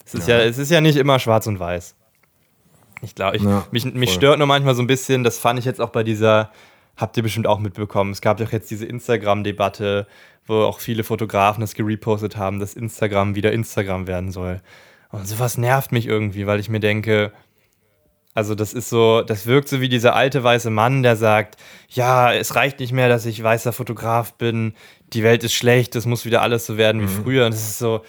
es ist ja, ja es ist ja nicht immer schwarz und weiß. Ich glaube, ja, mich, mich stört nur manchmal so ein bisschen, das fand ich jetzt auch bei dieser, habt ihr bestimmt auch mitbekommen, es gab doch jetzt diese Instagram-Debatte, wo auch viele Fotografen das gerepostet haben, dass Instagram wieder Instagram werden soll. Und sowas nervt mich irgendwie, weil ich mir denke, Also das ist so, das wirkt so wie dieser alte weiße Mann, der sagt, ja, es reicht nicht mehr, dass ich weißer Fotograf bin, die Welt ist schlecht, es muss wieder alles so werden wie mhm. früher. Und das ist so,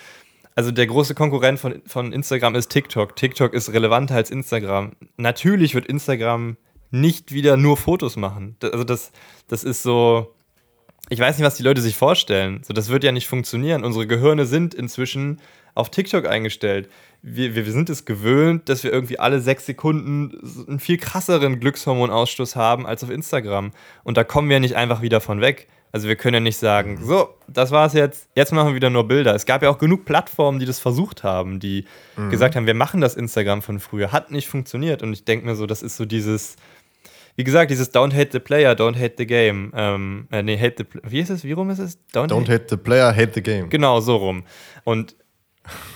also der große Konkurrent von, von Instagram ist TikTok. TikTok ist relevanter als Instagram. Natürlich wird Instagram nicht wieder nur Fotos machen. Also das, das ist so, ich weiß nicht, was die Leute sich vorstellen. So, das wird ja nicht funktionieren. Unsere Gehirne sind inzwischen auf TikTok eingestellt. Wir, wir, sind es gewöhnt, dass wir irgendwie alle sechs Sekunden einen viel krasseren Glückshormonausstoß haben als auf Instagram. Und da kommen wir nicht einfach wieder von weg. Also wir können ja nicht sagen, so, das war's jetzt, jetzt machen wir wieder nur Bilder. Es gab ja auch genug Plattformen, die das versucht haben, die mhm. gesagt haben, wir machen das Instagram von früher. Hat nicht funktioniert. Und ich denke mir so, das ist so dieses, wie gesagt, dieses Don't hate the player, don't hate the game. Ähm, äh, nee, hate the, wie ist es, wie rum ist es? Don't, don't hate, hate the player, hate the game. Genau, so rum. Und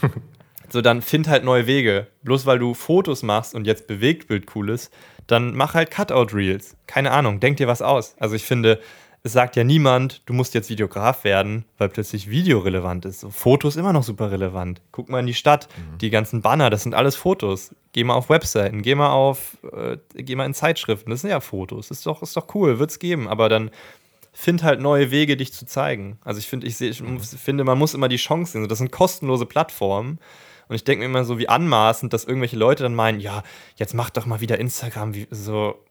so, dann find halt neue Wege. Bloß weil du Fotos machst und jetzt Bewegtbild cool ist, dann mach halt Cutout-Reels. Keine Ahnung, denk dir was aus. Also ich finde, es sagt ja niemand, du musst jetzt Videograf werden, weil plötzlich Video relevant ist. So, Fotos immer noch super relevant. Guck mal in die Stadt, mhm. die ganzen Banner, das sind alles Fotos. Geh mal auf Webseiten, geh mal auf, äh, geh mal in Zeitschriften, das sind ja Fotos. Ist doch, ist doch cool, wird's geben, aber dann find halt neue Wege, dich zu zeigen. Also ich finde, ich, seh, ich mhm. finde, man muss immer die Chance sehen. Das sind kostenlose Plattformen. Und ich denke mir immer so, wie anmaßend, dass irgendwelche Leute dann meinen, ja, jetzt mach doch mal wieder Instagram, wie, so.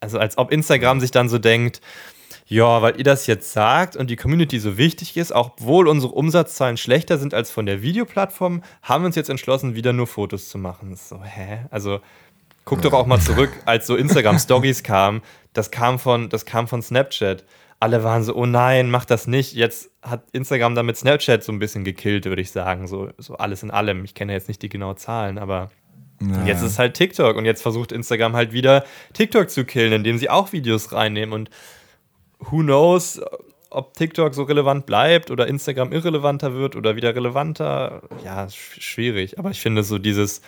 Also als ob Instagram sich dann so denkt, ja, weil ihr das jetzt sagt und die Community so wichtig ist, auch obwohl unsere Umsatzzahlen schlechter sind als von der Videoplattform, haben wir uns jetzt entschlossen, wieder nur Fotos zu machen. So, hä? Also guck doch auch mal zurück, als so Instagram Stories kamen, das kam von das kam von Snapchat. Alle waren so, oh nein, mach das nicht. Jetzt hat Instagram damit Snapchat so ein bisschen gekillt, würde ich sagen, so, so alles in allem. Ich kenne jetzt nicht die genauen Zahlen, aber naja. Jetzt ist halt TikTok und jetzt versucht Instagram halt wieder TikTok zu killen, indem sie auch Videos reinnehmen und who knows, ob TikTok so relevant bleibt oder Instagram irrelevanter wird oder wieder relevanter. Ja, schwierig. Aber ich finde so dieses,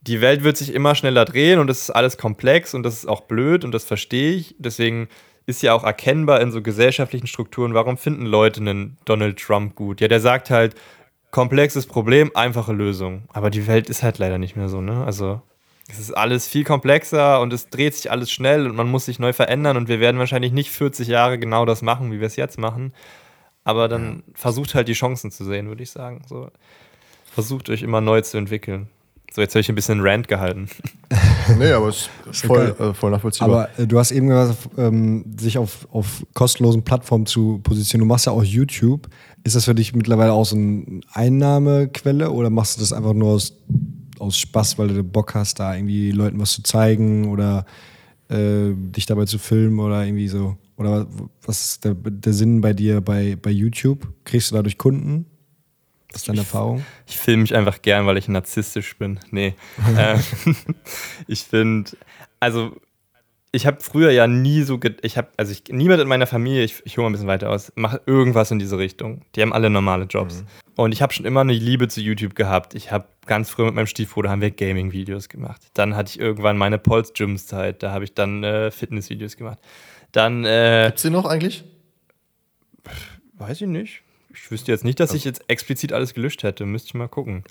die Welt wird sich immer schneller drehen und es ist alles komplex und das ist auch blöd und das verstehe ich. Deswegen ist ja auch erkennbar in so gesellschaftlichen Strukturen, warum finden Leute einen Donald Trump gut? Ja, der sagt halt, komplexes Problem, einfache Lösung. Aber die Welt ist halt leider nicht mehr so, ne? Also es ist alles viel komplexer und es dreht sich alles schnell und man muss sich neu verändern und wir werden wahrscheinlich nicht 40 Jahre genau das machen, wie wir es jetzt machen. Aber dann versucht halt die Chancen zu sehen, würde ich sagen. So, versucht euch immer neu zu entwickeln. So, jetzt habe ich ein bisschen Rant gehalten. nee, aber es ist voll, äh, voll nachvollziehbar. Aber äh, du hast eben gesagt, ähm, sich auf, auf kostenlosen Plattformen zu positionieren. Du machst ja auch YouTube. Ist das für dich mittlerweile auch so eine Einnahmequelle oder machst du das einfach nur aus aus Spaß, weil du Bock hast, da irgendwie Leuten was zu zeigen oder äh, dich dabei zu filmen oder irgendwie so? Oder was ist der, der Sinn bei dir bei, bei YouTube? Kriegst du dadurch Kunden? Was ist deine ich, Erfahrung? Ich filme mich einfach gern, weil ich narzisstisch bin. Nee. äh, ich finde, also ich habe früher ja nie so, ich habe, also ich, niemand in meiner Familie, ich, ich hole mal ein bisschen weiter aus, macht irgendwas in diese Richtung. Die haben alle normale Jobs. Mhm. Und ich habe schon immer eine Liebe zu YouTube gehabt. Ich habe ganz früh mit meinem Stiefbruder haben wir Gaming-Videos gemacht. Dann hatte ich irgendwann meine Pulse-Gyms-Zeit, da habe ich dann äh, Fitness-Videos gemacht. Dann. Äh, Gibt's die noch eigentlich? Weiß ich nicht. Ich wüsste jetzt nicht, dass ich jetzt explizit alles gelöscht hätte. Müsste ich mal gucken.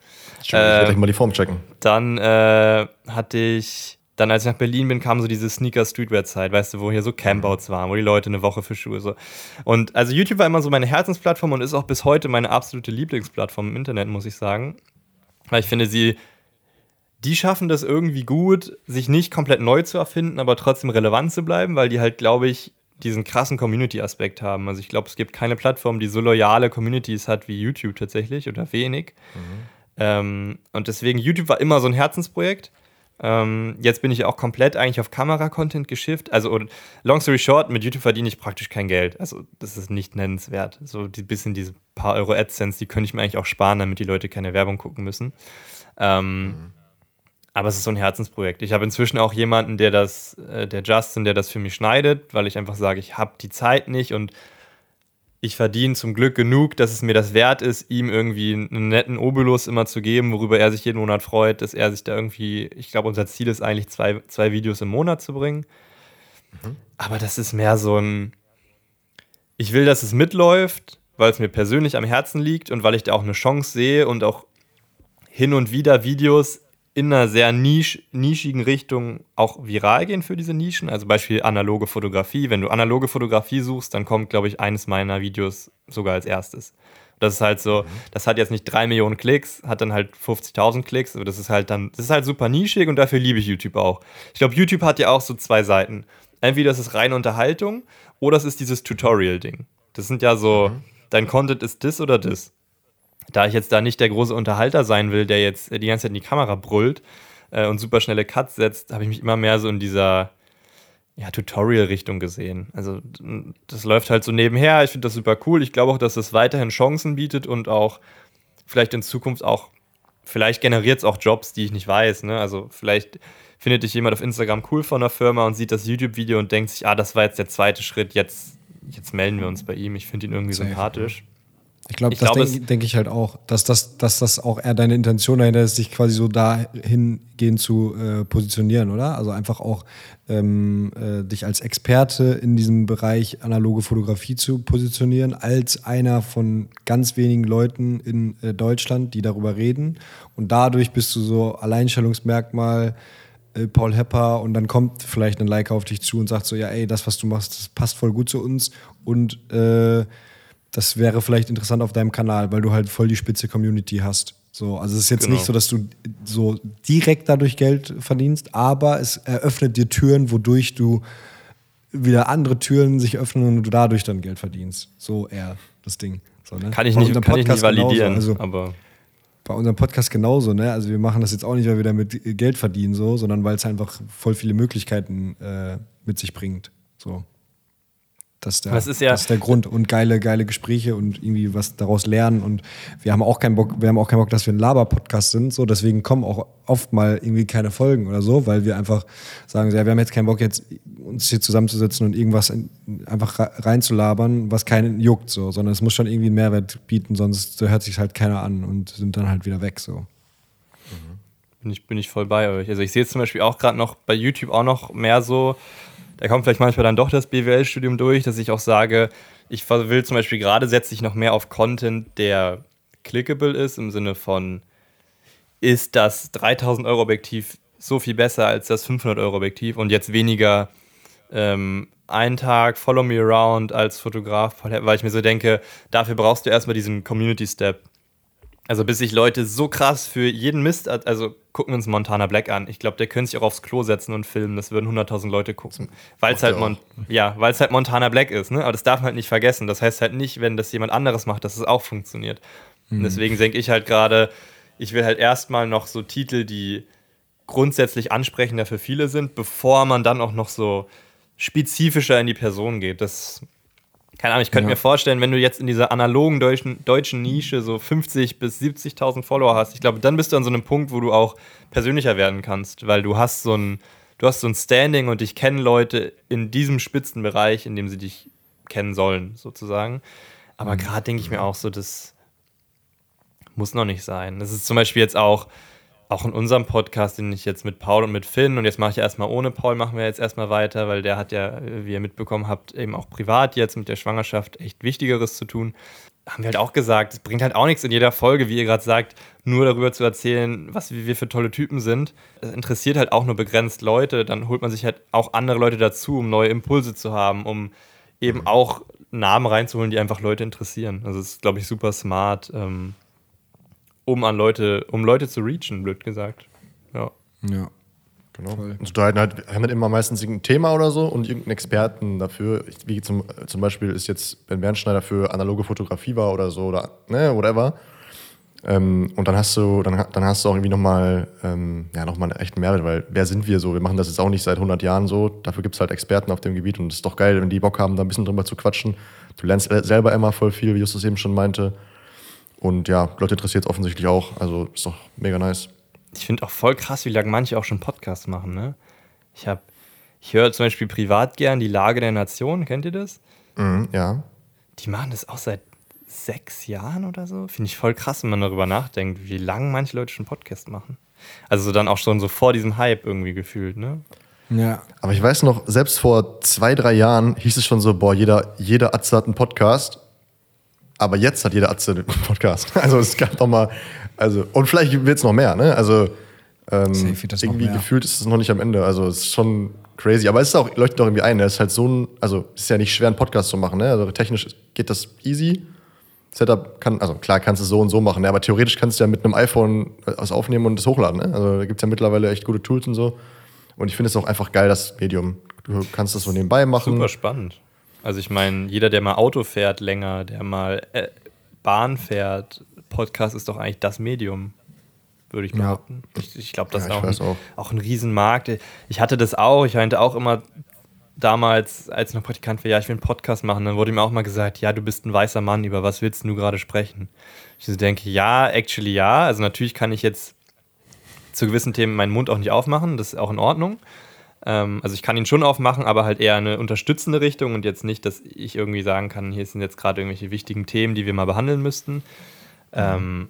Ich werde äh, mal die Form checken. Dann äh, hatte ich dann, als ich nach Berlin bin, kam so diese Sneaker-Streetwear-Zeit, weißt du, wo hier so Campouts waren, wo die Leute eine Woche für Schuhe so. Und also YouTube war immer so meine Herzensplattform und ist auch bis heute meine absolute Lieblingsplattform im Internet, muss ich sagen. Weil ich finde, sie, die schaffen das irgendwie gut, sich nicht komplett neu zu erfinden, aber trotzdem relevant zu bleiben, weil die halt, glaube ich, diesen krassen Community-Aspekt haben. Also ich glaube, es gibt keine Plattform, die so loyale Communities hat wie YouTube tatsächlich oder wenig. Mhm. Ähm, und deswegen, YouTube war immer so ein Herzensprojekt. Ähm, jetzt bin ich auch komplett eigentlich auf Kamera-Content geschifft. Also, long story short, mit YouTube verdiene ich praktisch kein Geld. Also, das ist nicht nennenswert. So ein bisschen diese paar Euro AdSense, die könnte ich mir eigentlich auch sparen, damit die Leute keine Werbung gucken müssen. Ähm, mhm. Aber es ist so ein Herzensprojekt. Ich habe inzwischen auch jemanden, der das, äh, der Justin, der das für mich schneidet, weil ich einfach sage, ich habe die Zeit nicht und ich verdiene zum Glück genug, dass es mir das wert ist, ihm irgendwie einen netten Obolus immer zu geben, worüber er sich jeden Monat freut, dass er sich da irgendwie, ich glaube, unser Ziel ist eigentlich zwei, zwei Videos im Monat zu bringen. Mhm. Aber das ist mehr so ein, ich will, dass es mitläuft, weil es mir persönlich am Herzen liegt und weil ich da auch eine Chance sehe und auch hin und wieder Videos in einer sehr nisch, nischigen Richtung auch viral gehen für diese Nischen. Also Beispiel analoge Fotografie. Wenn du analoge Fotografie suchst, dann kommt, glaube ich, eines meiner Videos sogar als erstes. Das ist halt so, mhm. das hat jetzt nicht drei Millionen Klicks, hat dann halt 50.000 Klicks, aber das ist halt dann, das ist halt super nischig und dafür liebe ich YouTube auch. Ich glaube, YouTube hat ja auch so zwei Seiten. Entweder es ist reine Unterhaltung oder es ist dieses Tutorial-Ding. Das sind ja so, mhm. dein Content ist das oder das da ich jetzt da nicht der große Unterhalter sein will, der jetzt die ganze Zeit in die Kamera brüllt äh, und super schnelle Cuts setzt, habe ich mich immer mehr so in dieser ja, Tutorial-Richtung gesehen. Also das läuft halt so nebenher. Ich finde das super cool. Ich glaube auch, dass es weiterhin Chancen bietet und auch vielleicht in Zukunft auch, vielleicht generiert es auch Jobs, die ich nicht weiß. Ne? Also vielleicht findet dich jemand auf Instagram cool von der Firma und sieht das YouTube-Video und denkt sich, ah, das war jetzt der zweite Schritt, jetzt, jetzt melden wir uns bei ihm. Ich finde ihn irgendwie Safe. sympathisch. Ich glaube, das denke denk ich halt auch, dass das, dass das auch eher deine Intention dahinter ist, sich quasi so dahingehend zu äh, positionieren, oder? Also einfach auch ähm, äh, dich als Experte in diesem Bereich analoge Fotografie zu positionieren, als einer von ganz wenigen Leuten in äh, Deutschland, die darüber reden. Und dadurch bist du so Alleinstellungsmerkmal. Äh, Paul Hepper und dann kommt vielleicht ein Like auf dich zu und sagt so, ja, ey, das, was du machst, das passt voll gut zu uns und äh, das wäre vielleicht interessant auf deinem Kanal, weil du halt voll die spitze Community hast. So, also es ist jetzt genau. nicht so, dass du so direkt dadurch Geld verdienst, aber es eröffnet dir Türen, wodurch du wieder andere Türen sich öffnen und du dadurch dann Geld verdienst. So eher das Ding. So, ne? Kann ich nicht, kann ich nicht validieren, also, aber bei unserem Podcast genauso, ne? Also wir machen das jetzt auch nicht, weil wir damit Geld verdienen, so, sondern weil es einfach voll viele Möglichkeiten äh, mit sich bringt. So. Das ist, der, das, ist ja das ist der Grund. Und geile, geile Gespräche und irgendwie was daraus lernen. Und wir haben auch keinen Bock, wir haben auch keinen Bock, dass wir ein Laber-Podcast sind. So, deswegen kommen auch oft mal irgendwie keine Folgen oder so, weil wir einfach sagen, ja, wir haben jetzt keinen Bock, jetzt uns hier zusammenzusetzen und irgendwas in, einfach reinzulabern, was keinen juckt, so, sondern es muss schon irgendwie einen Mehrwert bieten, sonst hört sich halt keiner an und sind dann halt wieder weg. So. Mhm. Bin ich, bin ich voll bei euch. Also ich sehe es zum Beispiel auch gerade noch bei YouTube auch noch mehr so, da kommt vielleicht manchmal dann doch das BWL-Studium durch, dass ich auch sage, ich will zum Beispiel gerade setze ich noch mehr auf Content, der clickable ist, im Sinne von, ist das 3000 Euro Objektiv so viel besser als das 500 Euro Objektiv und jetzt weniger ähm, einen Tag Follow Me Around als Fotograf, weil ich mir so denke, dafür brauchst du erstmal diesen Community Step. Also bis sich Leute so krass für jeden Mist, also gucken wir uns Montana Black an. Ich glaube, der könnte sich auch aufs Klo setzen und filmen. Das würden 100.000 Leute gucken. Weil es halt, Mon ja, halt Montana Black ist. Ne? Aber das darf man halt nicht vergessen. Das heißt halt nicht, wenn das jemand anderes macht, dass es auch funktioniert. Mhm. Und deswegen denke ich halt gerade, ich will halt erstmal noch so Titel, die grundsätzlich ansprechender für viele sind, bevor man dann auch noch so spezifischer in die Person geht. Das keine Ahnung, ich könnte ja. mir vorstellen, wenn du jetzt in dieser analogen deutschen, deutschen Nische so 50 bis 70.000 Follower hast, ich glaube, dann bist du an so einem Punkt, wo du auch persönlicher werden kannst, weil du hast so ein, du hast so ein Standing und dich kennen Leute in diesem Spitzenbereich, in dem sie dich kennen sollen, sozusagen. Aber mhm. gerade denke ich mir auch so, das muss noch nicht sein. Das ist zum Beispiel jetzt auch, auch in unserem Podcast, den ich jetzt mit Paul und mit Finn und jetzt mache ich erstmal ohne Paul, machen wir jetzt erstmal weiter, weil der hat ja, wie ihr mitbekommen habt, eben auch privat jetzt mit der Schwangerschaft echt Wichtigeres zu tun. Haben wir halt auch gesagt, es bringt halt auch nichts in jeder Folge, wie ihr gerade sagt, nur darüber zu erzählen, was wir für tolle Typen sind. Es interessiert halt auch nur begrenzt Leute, dann holt man sich halt auch andere Leute dazu, um neue Impulse zu haben, um eben auch Namen reinzuholen, die einfach Leute interessieren. Also es ist, glaube ich, super smart. Ähm, um an Leute, um Leute zu reachen, blöd gesagt. Ja. Ja. Genau. Und unterhalten halt, haben halt immer meistens irgendein Thema oder so und irgendeinen Experten dafür. Wie zum, zum Beispiel ist jetzt Ben Bernschneider für analoge Fotografie war oder so oder ne, whatever. Ähm, und dann hast du, dann, dann hast du auch irgendwie nochmal, ähm, ja, nochmal einen echten Mehrwert, weil wer sind wir so? Wir machen das jetzt auch nicht seit 100 Jahren so. Dafür gibt es halt Experten auf dem Gebiet und es ist doch geil, wenn die Bock haben, da ein bisschen drüber zu quatschen. Du lernst selber immer voll viel, wie Justus eben schon meinte. Und ja, Leute interessiert es offensichtlich auch. Also ist doch mega nice. Ich finde auch voll krass, wie lange manche auch schon Podcasts machen, ne? Ich habe, ich höre zum Beispiel privat gern die Lage der Nation, kennt ihr das? Mhm, ja. Die machen das auch seit sechs Jahren oder so. Finde ich voll krass, wenn man darüber nachdenkt, wie lange manche Leute schon Podcast machen. Also dann auch schon so vor diesem Hype irgendwie gefühlt, ne? Ja. Aber ich weiß noch, selbst vor zwei, drei Jahren hieß es schon so, boah, jeder, jeder Atze hat einen Podcast. Aber jetzt hat jeder Atze einen Podcast. Also es gab doch mal, also, und vielleicht wird es noch mehr, ne? Also ähm, irgendwie gefühlt ist es noch nicht am Ende. Also es ist schon crazy. Aber es ist auch, leuchtet auch irgendwie ein. Ne? Es ist halt so ein, also es ist ja nicht schwer, einen Podcast zu machen. Ne? Also technisch geht das easy. Setup kann, also klar kannst du es so und so machen, ne? aber theoretisch kannst du ja mit einem iPhone was aufnehmen und das hochladen. Ne? Also da gibt es ja mittlerweile echt gute Tools und so. Und ich finde es auch einfach geil, das Medium. Du kannst das so nebenbei machen. Super spannend. Also ich meine, jeder, der mal Auto fährt länger, der mal äh, Bahn fährt, Podcast ist doch eigentlich das Medium, würde ich behaupten. Ja. Ich, ich glaube, das ja, ist auch ein, auch. auch ein Riesenmarkt. Ich hatte das auch. Ich meinte auch immer damals, als ich noch Praktikant war, ja, ich will einen Podcast machen. Dann wurde mir auch mal gesagt, ja, du bist ein weißer Mann, über was willst du gerade sprechen? Ich so denke, ja, actually ja. Also natürlich kann ich jetzt zu gewissen Themen meinen Mund auch nicht aufmachen, das ist auch in Ordnung. Ähm, also ich kann ihn schon aufmachen, aber halt eher eine unterstützende Richtung und jetzt nicht, dass ich irgendwie sagen kann, hier sind jetzt gerade irgendwelche wichtigen Themen, die wir mal behandeln müssten. Ähm,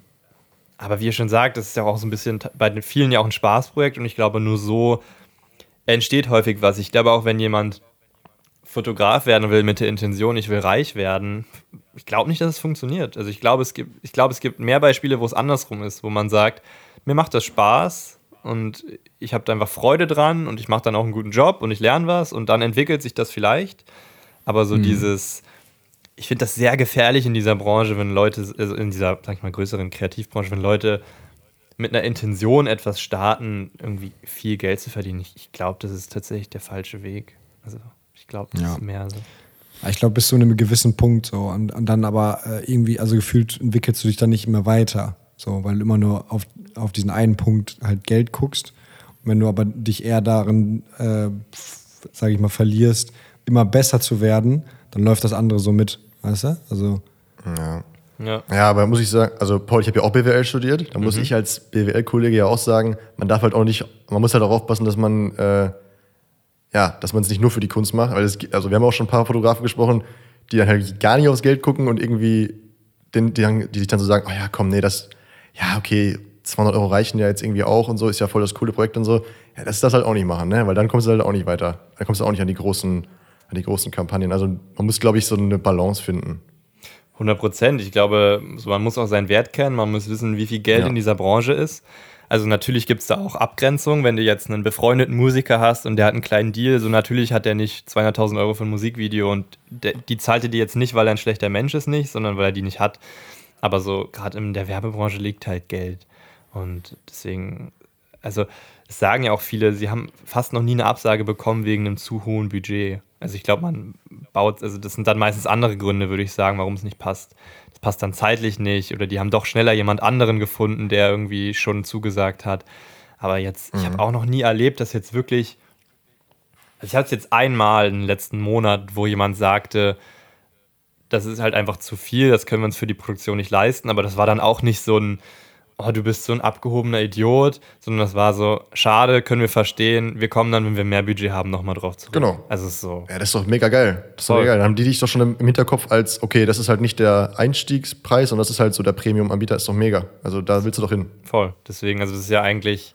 aber wie ihr schon sagt, das ist ja auch so ein bisschen bei den vielen ja auch ein Spaßprojekt und ich glaube, nur so entsteht häufig was. Ich glaube auch, wenn jemand Fotograf werden will mit der Intention, ich will reich werden, ich glaube nicht, dass es funktioniert. Also ich glaube, es gibt, ich glaube, es gibt mehr Beispiele, wo es andersrum ist, wo man sagt, mir macht das Spaß und ich habe da einfach Freude dran und ich mache dann auch einen guten Job und ich lerne was und dann entwickelt sich das vielleicht. Aber so mhm. dieses, ich finde das sehr gefährlich in dieser Branche, wenn Leute, also in dieser, sag ich mal, größeren Kreativbranche, wenn Leute mit einer Intention etwas starten, irgendwie viel Geld zu verdienen. Ich, ich glaube, das ist tatsächlich der falsche Weg. Also ich glaube, das ja. ist mehr so. Ich glaube, bis zu einem gewissen Punkt so und, und dann aber äh, irgendwie, also gefühlt entwickelst du dich dann nicht mehr weiter. So, weil du immer nur auf, auf diesen einen Punkt halt Geld guckst. Und wenn du aber dich eher darin, äh, sage ich mal, verlierst, immer besser zu werden, dann läuft das andere so mit. Weißt du? Also. Ja. Ja. ja, aber muss ich sagen, also Paul, ich habe ja auch BWL studiert. Da mhm. muss ich als BWL-Kollege ja auch sagen, man darf halt auch nicht, man muss halt auch aufpassen, dass man, äh, ja, dass man es nicht nur für die Kunst macht. Weil es, also wir haben auch schon ein paar Fotografen gesprochen, die dann halt gar nicht aufs Geld gucken und irgendwie, den, die, die sich dann so sagen, oh ja, komm, nee, das, ja, okay, 200 Euro reichen ja jetzt irgendwie auch und so, ist ja voll das coole Projekt und so. Ja, das ist das halt auch nicht machen, ne? Weil dann kommst du halt auch nicht weiter. Dann kommst du auch nicht an die großen, an die großen Kampagnen. Also man muss, glaube ich, so eine Balance finden. 100 Prozent. Ich glaube, man muss auch seinen Wert kennen, man muss wissen, wie viel Geld ja. in dieser Branche ist. Also natürlich gibt es da auch Abgrenzungen, wenn du jetzt einen befreundeten Musiker hast und der hat einen kleinen Deal, so natürlich hat der nicht 200.000 Euro für ein Musikvideo und die zahlt er dir jetzt nicht, weil er ein schlechter Mensch ist nicht, sondern weil er die nicht hat. Aber so gerade in der Werbebranche liegt halt Geld. Und deswegen, also es sagen ja auch viele, sie haben fast noch nie eine Absage bekommen wegen einem zu hohen Budget. Also ich glaube, man baut, also das sind dann meistens andere Gründe, würde ich sagen, warum es nicht passt. Das passt dann zeitlich nicht oder die haben doch schneller jemand anderen gefunden, der irgendwie schon zugesagt hat. Aber jetzt, mhm. ich habe auch noch nie erlebt, dass jetzt wirklich, also ich hatte es jetzt einmal im letzten Monat, wo jemand sagte, das ist halt einfach zu viel, das können wir uns für die Produktion nicht leisten, aber das war dann auch nicht so ein, oh, du bist so ein abgehobener Idiot, sondern das war so, schade, können wir verstehen, wir kommen dann, wenn wir mehr Budget haben, nochmal drauf zurück. Genau. Also so. Ja, das ist doch mega geil. Das ist doch mega geil. Dann haben die dich doch schon im Hinterkopf als, okay, das ist halt nicht der Einstiegspreis, sondern das ist halt so der Premium-Anbieter, ist doch mega. Also da willst du doch hin. Voll. Deswegen, also das ist ja eigentlich,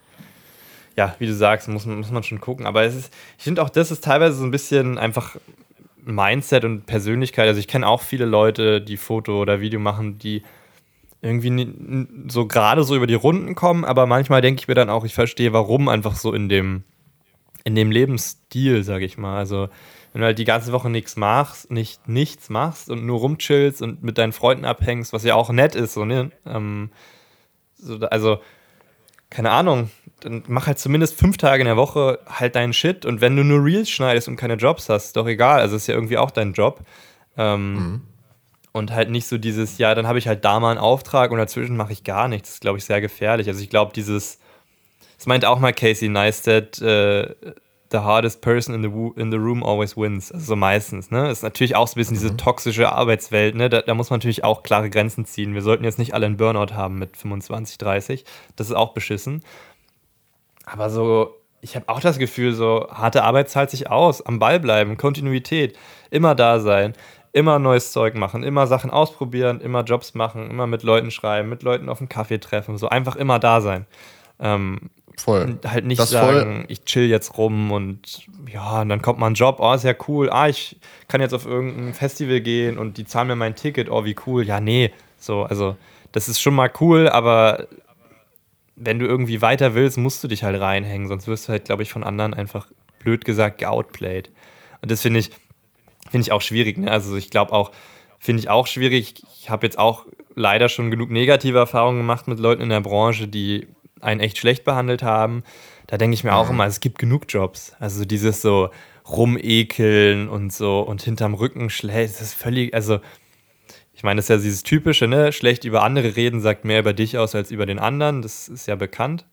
ja, wie du sagst, muss man, muss man schon gucken. Aber es ist, ich finde auch, das ist teilweise so ein bisschen einfach Mindset und Persönlichkeit. Also ich kenne auch viele Leute, die Foto oder Video machen, die irgendwie so gerade so über die Runden kommen, aber manchmal denke ich mir dann auch, ich verstehe, warum einfach so in dem, in dem Lebensstil, sage ich mal. Also, wenn du halt die ganze Woche nichts machst, nicht nichts machst und nur rumchillst und mit deinen Freunden abhängst, was ja auch nett ist, so, ne? Ähm, so, also, keine Ahnung, dann mach halt zumindest fünf Tage in der Woche halt deinen Shit und wenn du nur Reels schneidest und keine Jobs hast, ist doch egal, also ist ja irgendwie auch dein Job. Ähm, mhm. Und halt nicht so dieses, ja, dann habe ich halt da mal einen Auftrag und dazwischen mache ich gar nichts. Das ist, glaube ich, sehr gefährlich. Also ich glaube, dieses, das meint auch mal Casey Neistat, äh, the hardest person in the, in the room always wins. Also so meistens, ne? Das ist natürlich auch so ein bisschen mhm. diese toxische Arbeitswelt, ne? Da, da, muss man natürlich auch klare Grenzen ziehen. Wir sollten jetzt nicht alle einen Burnout haben mit 25, 30. Das ist auch beschissen. Aber so, ich habe auch das Gefühl, so harte Arbeit zahlt sich aus. Am Ball bleiben, Kontinuität, immer da sein immer neues Zeug machen, immer Sachen ausprobieren, immer Jobs machen, immer mit Leuten schreiben, mit Leuten auf einen Kaffee treffen, so einfach immer da sein. Ähm, voll. Halt nicht das sagen, voll. ich chill jetzt rum und ja, und dann kommt mal ein Job, oh, ist ja cool, ah, ich kann jetzt auf irgendein Festival gehen und die zahlen mir mein Ticket, oh, wie cool. Ja, nee, so, also das ist schon mal cool, aber wenn du irgendwie weiter willst, musst du dich halt reinhängen, sonst wirst du halt, glaube ich, von anderen einfach blöd gesagt geoutplayed. Und das finde ich, finde ich auch schwierig. Ne? Also ich glaube auch, finde ich auch schwierig. Ich habe jetzt auch leider schon genug negative Erfahrungen gemacht mit Leuten in der Branche, die einen echt schlecht behandelt haben. Da denke ich mir auch mhm. immer, es gibt genug Jobs. Also dieses so rumekeln und so und hinterm Rücken schlecht, das ist völlig, also ich meine, das ist ja dieses typische, ne? Schlecht über andere reden sagt mehr über dich aus als über den anderen. Das ist ja bekannt.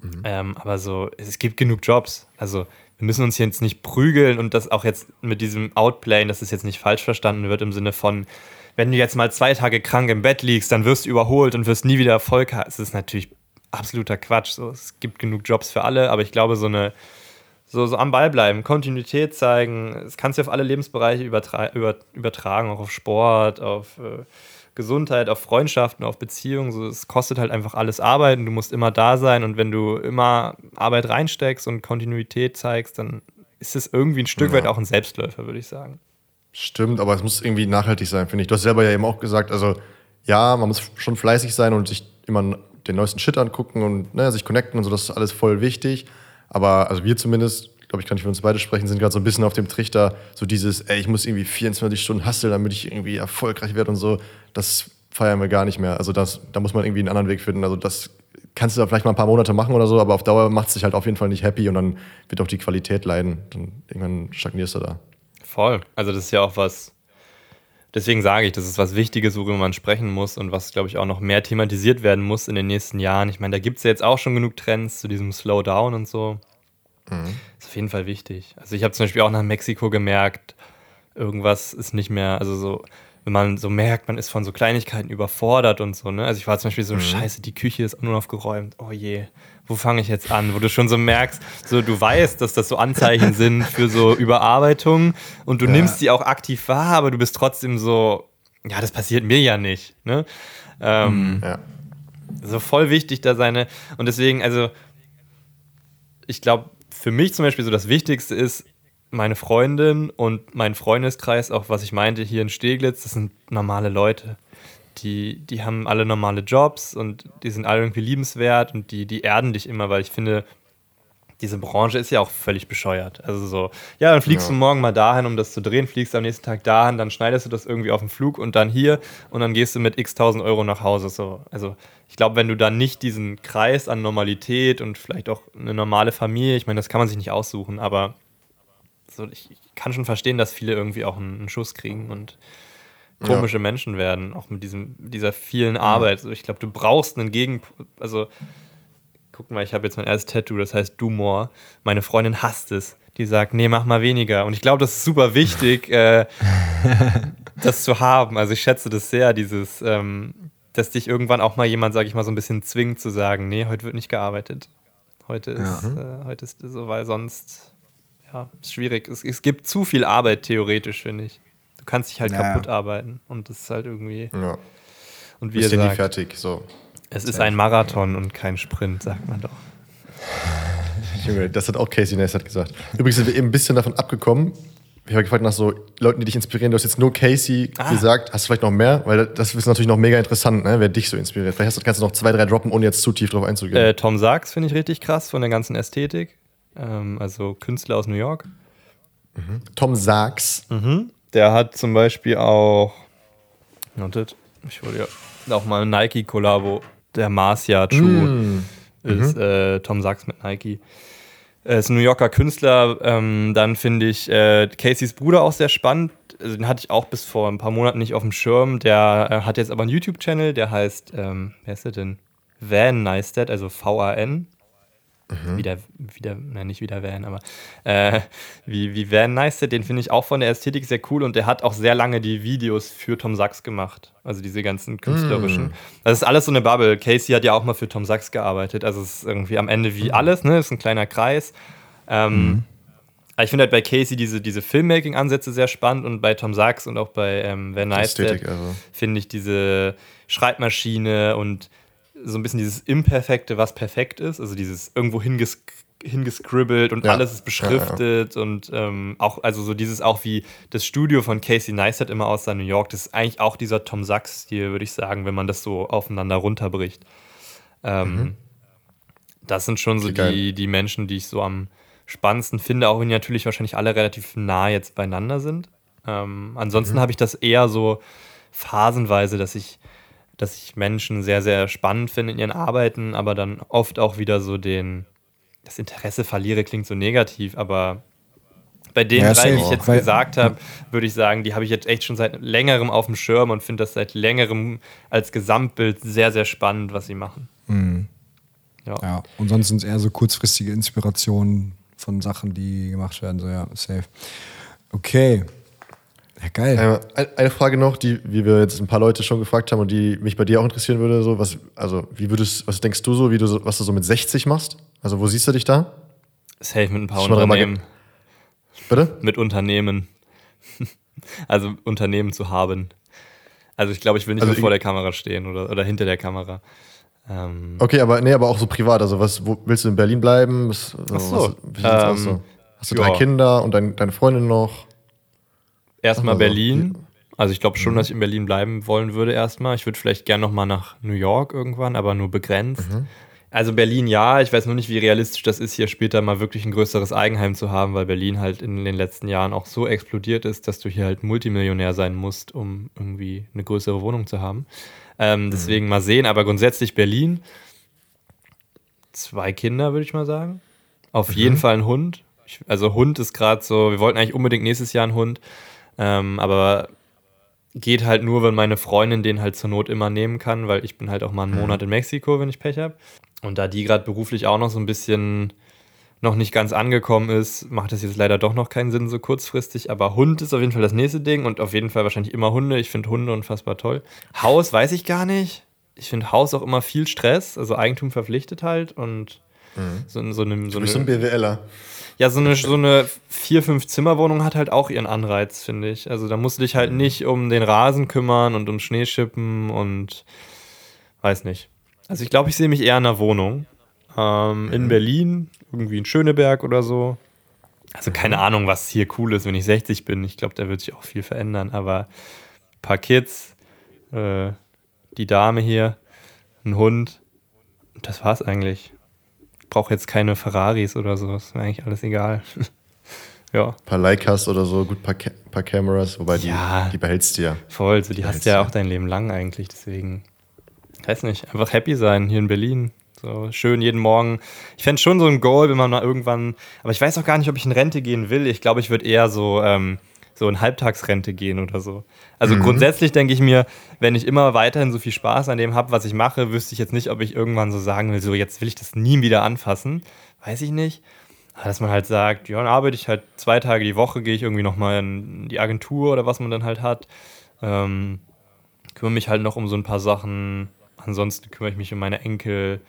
Mhm. Ähm, aber so, es gibt genug Jobs. Also wir müssen uns jetzt nicht prügeln und das auch jetzt mit diesem Outplayen, dass es jetzt nicht falsch verstanden wird im Sinne von, wenn du jetzt mal zwei Tage krank im Bett liegst, dann wirst du überholt und wirst nie wieder Erfolg haben. Es ist natürlich absoluter Quatsch. So, es gibt genug Jobs für alle, aber ich glaube, so eine so, so am Ball bleiben, Kontinuität zeigen, das kannst du auf alle Lebensbereiche übertra über, übertragen, auch auf Sport, auf äh, Gesundheit, auf Freundschaften, auf Beziehungen. So, es kostet halt einfach alles Arbeit und du musst immer da sein. Und wenn du immer Arbeit reinsteckst und Kontinuität zeigst, dann ist es irgendwie ein Stück ja. weit auch ein Selbstläufer, würde ich sagen. Stimmt, aber es muss irgendwie nachhaltig sein, finde ich. Du hast selber ja eben auch gesagt, also ja, man muss schon fleißig sein und sich immer den neuesten Shit angucken und ne, sich connecten und so, das ist alles voll wichtig. Aber also wir zumindest, glaube ich, kann ich für uns beide sprechen, sind gerade so ein bisschen auf dem Trichter, so dieses, ey, ich muss irgendwie 24 Stunden hustle, damit ich irgendwie erfolgreich werde und so. Das feiern wir gar nicht mehr. Also das, da muss man irgendwie einen anderen Weg finden. Also das kannst du da vielleicht mal ein paar Monate machen oder so, aber auf Dauer macht es dich halt auf jeden Fall nicht happy und dann wird auch die Qualität leiden. Dann irgendwann stagnierst du da. Voll. Also das ist ja auch was, deswegen sage ich, das ist was Wichtiges, worüber man sprechen muss und was, glaube ich, auch noch mehr thematisiert werden muss in den nächsten Jahren. Ich meine, da gibt es ja jetzt auch schon genug Trends zu diesem Slowdown und so. Mhm. Ist auf jeden Fall wichtig. Also ich habe zum Beispiel auch nach Mexiko gemerkt, irgendwas ist nicht mehr, also so, wenn man so merkt, man ist von so Kleinigkeiten überfordert und so, ne? Also ich war zum Beispiel so, mhm. scheiße, die Küche ist unaufgeräumt, oh je, wo fange ich jetzt an? Wo du schon so merkst, so du weißt, dass das so Anzeichen sind für so Überarbeitung und du ja. nimmst die auch aktiv wahr, aber du bist trotzdem so, ja, das passiert mir ja nicht, ne? Ähm, mhm. ja. So voll wichtig da seine, und deswegen, also ich glaube, für mich zum Beispiel so das Wichtigste ist, meine Freundin und mein Freundeskreis, auch was ich meinte hier in Steglitz, das sind normale Leute. Die, die haben alle normale Jobs und die sind alle irgendwie liebenswert und die, die erden dich immer, weil ich finde, diese Branche ist ja auch völlig bescheuert. Also so, ja, dann fliegst ja. du morgen mal dahin, um das zu drehen, fliegst am nächsten Tag dahin, dann schneidest du das irgendwie auf dem Flug und dann hier und dann gehst du mit x tausend Euro nach Hause. So. Also ich glaube, wenn du dann nicht diesen Kreis an Normalität und vielleicht auch eine normale Familie, ich meine, das kann man sich nicht aussuchen, aber so, ich, kann schon verstehen, dass viele irgendwie auch einen, einen Schuss kriegen und komische ja. Menschen werden, auch mit diesem, dieser vielen Arbeit. Also ich glaube, du brauchst einen Gegen... Also guck mal, ich habe jetzt mein erstes Tattoo, das heißt Do More. Meine Freundin hasst es. Die sagt, nee, mach mal weniger. Und ich glaube, das ist super wichtig, äh, das zu haben. Also ich schätze das sehr, dieses, ähm, dass dich irgendwann auch mal jemand, sag ich mal, so ein bisschen zwingt zu sagen, nee, heute wird nicht gearbeitet. Heute ist, ja. äh, heute ist so, weil sonst, ja, ist schwierig. Es, es gibt zu viel Arbeit, theoretisch, finde ich. Du kannst dich halt naja. kaputt arbeiten. Und das ist halt irgendwie. Ja. Und wie Bist ihr sagt, nie fertig, so. Es ist ein Marathon und kein Sprint, sagt man doch. Junge, das hat auch Casey Neistat gesagt. Übrigens sind wir eben ein bisschen davon abgekommen. Ich habe gefragt nach so Leuten, die dich inspirieren. Du hast jetzt nur Casey ah. gesagt. Hast du vielleicht noch mehr? Weil das ist natürlich noch mega interessant, ne? wer dich so inspiriert. Vielleicht hast, kannst du noch zwei, drei droppen, ohne jetzt zu tief drauf einzugehen. Äh, Tom Sachs finde ich richtig krass von der ganzen Ästhetik. Ähm, also Künstler aus New York. Mhm. Tom Sachs. Mhm. Der hat zum Beispiel auch. Noted. Ich wollte ja auch mal Nike-Kollabo der Mars-Yard-Schuh mm. ist mhm. äh, Tom Sachs mit Nike. Er ist ein New Yorker Künstler. Ähm, dann finde ich äh, Caseys Bruder auch sehr spannend. Also, den hatte ich auch bis vor ein paar Monaten nicht auf dem Schirm. Der äh, hat jetzt aber einen YouTube-Channel, der heißt, ähm, wer ist der denn? Van Neistat, also V-A-N. Mhm. Wieder, wieder, nein, nicht wieder Van, aber äh, wie, wie Van Neistat, den finde ich auch von der Ästhetik sehr cool und der hat auch sehr lange die Videos für Tom Sachs gemacht. Also diese ganzen künstlerischen. Mhm. Das ist alles so eine Bubble. Casey hat ja auch mal für Tom Sachs gearbeitet. Also es ist irgendwie am Ende wie mhm. alles, ne? Ist ein kleiner Kreis. Ähm, mhm. ich finde halt bei Casey diese, diese Filmmaking-Ansätze sehr spannend und bei Tom Sachs und auch bei ähm, Van Neistat also. finde ich diese Schreibmaschine und so ein bisschen dieses Imperfekte, was perfekt ist, also dieses irgendwo hinges hingescribbelt und ja. alles ist beschriftet ja, ja. und ähm, auch, also so dieses auch wie das Studio von Casey Neistat immer aussah in New York, das ist eigentlich auch dieser Tom Sachs-Stil, würde ich sagen, wenn man das so aufeinander runterbricht. Ähm, mhm. Das sind schon so die, die Menschen, die ich so am spannendsten finde, auch wenn die natürlich wahrscheinlich alle relativ nah jetzt beieinander sind. Ähm, ansonsten mhm. habe ich das eher so phasenweise, dass ich, dass ich Menschen sehr, sehr spannend finde in ihren Arbeiten, aber dann oft auch wieder so den, das Interesse verliere, klingt so negativ, aber bei den ja, drei, die ich jetzt Weil, gesagt habe, würde ich sagen, die habe ich jetzt echt schon seit längerem auf dem Schirm und finde das seit längerem als Gesamtbild sehr, sehr spannend, was sie machen. Mhm. Ja. ja. Und sonst sind es eher so kurzfristige Inspirationen von Sachen, die gemacht werden. So, ja, safe. Okay. Ja, geil. Äh, eine Frage noch, die wie wir jetzt ein paar Leute schon gefragt haben und die mich bei dir auch interessieren würde. So, was, also, wie würdest, was denkst du so, wie du was du so mit 60 machst? Also, wo siehst du dich da? Safe mit ein paar Unternehmen. Bitte? Mit Unternehmen. also Unternehmen zu haben. Also ich glaube, ich will nicht also vor der Kamera stehen oder, oder hinter der Kamera. Ähm okay, aber nee, aber auch so privat. Also was, wo, willst du in Berlin bleiben? Was, Ach so. Was, ähm, so? Hast du ja. drei Kinder und dein, deine Freundin noch? Erstmal Berlin. Also ich glaube schon, mhm. dass ich in Berlin bleiben wollen würde erstmal. Ich würde vielleicht gerne noch mal nach New York irgendwann, aber nur begrenzt. Mhm. Also Berlin ja, ich weiß nur nicht, wie realistisch das ist, hier später mal wirklich ein größeres Eigenheim zu haben, weil Berlin halt in den letzten Jahren auch so explodiert ist, dass du hier halt Multimillionär sein musst, um irgendwie eine größere Wohnung zu haben. Ähm, mhm. deswegen mal sehen, aber grundsätzlich Berlin. Zwei Kinder, würde ich mal sagen. Auf mhm. jeden Fall ein Hund. Ich, also Hund ist gerade so, wir wollten eigentlich unbedingt nächstes Jahr einen Hund, ähm, aber geht halt nur, wenn meine Freundin den halt zur Not immer nehmen kann, weil ich bin halt auch mal einen mhm. Monat in Mexiko, wenn ich Pech habe. Und da die gerade beruflich auch noch so ein bisschen noch nicht ganz angekommen ist, macht das jetzt leider doch noch keinen Sinn so kurzfristig. Aber Hund ist auf jeden Fall das nächste Ding und auf jeden Fall wahrscheinlich immer Hunde. Ich finde Hunde unfassbar toll. Haus weiß ich gar nicht. Ich finde Haus auch immer viel Stress, also Eigentum verpflichtet halt und mhm. so, so, eine, so, eine, so ein BWLer. Ja, so eine, so eine vier, fünf Zimmerwohnung hat halt auch ihren Anreiz, finde ich. Also da musst du dich halt mhm. nicht um den Rasen kümmern und um Schneeschippen und weiß nicht. Also ich glaube, ich sehe mich eher in einer Wohnung. Ähm, mhm. In Berlin, irgendwie in Schöneberg oder so. Also keine mhm. Ahnung, was hier cool ist, wenn ich 60 bin. Ich glaube, da wird sich auch viel verändern. Aber ein paar Kids, äh, die Dame hier, ein Hund. Das war's eigentlich. Ich brauche jetzt keine Ferraris oder so. Ist mir eigentlich alles egal. ja. Ein paar Leicas oder so, gut, ein paar, paar Cameras, wobei ja, die, die behältst du ja. Voll, so die, die hast du ja auch dein Leben lang eigentlich, deswegen weiß nicht, einfach happy sein hier in Berlin. So schön jeden Morgen. Ich fände schon so ein Goal, wenn man mal irgendwann, aber ich weiß auch gar nicht, ob ich in Rente gehen will. Ich glaube, ich würde eher so, ähm, so in Halbtagsrente gehen oder so. Also mhm. grundsätzlich denke ich mir, wenn ich immer weiterhin so viel Spaß an dem habe, was ich mache, wüsste ich jetzt nicht, ob ich irgendwann so sagen will, so jetzt will ich das nie wieder anfassen. Weiß ich nicht. Aber dass man halt sagt, ja, dann arbeite ich halt zwei Tage die Woche, gehe ich irgendwie nochmal in die Agentur oder was man dann halt hat. Ähm, kümmere mich halt noch um so ein paar Sachen Ansonsten kümmere ich mich um meine Enkel,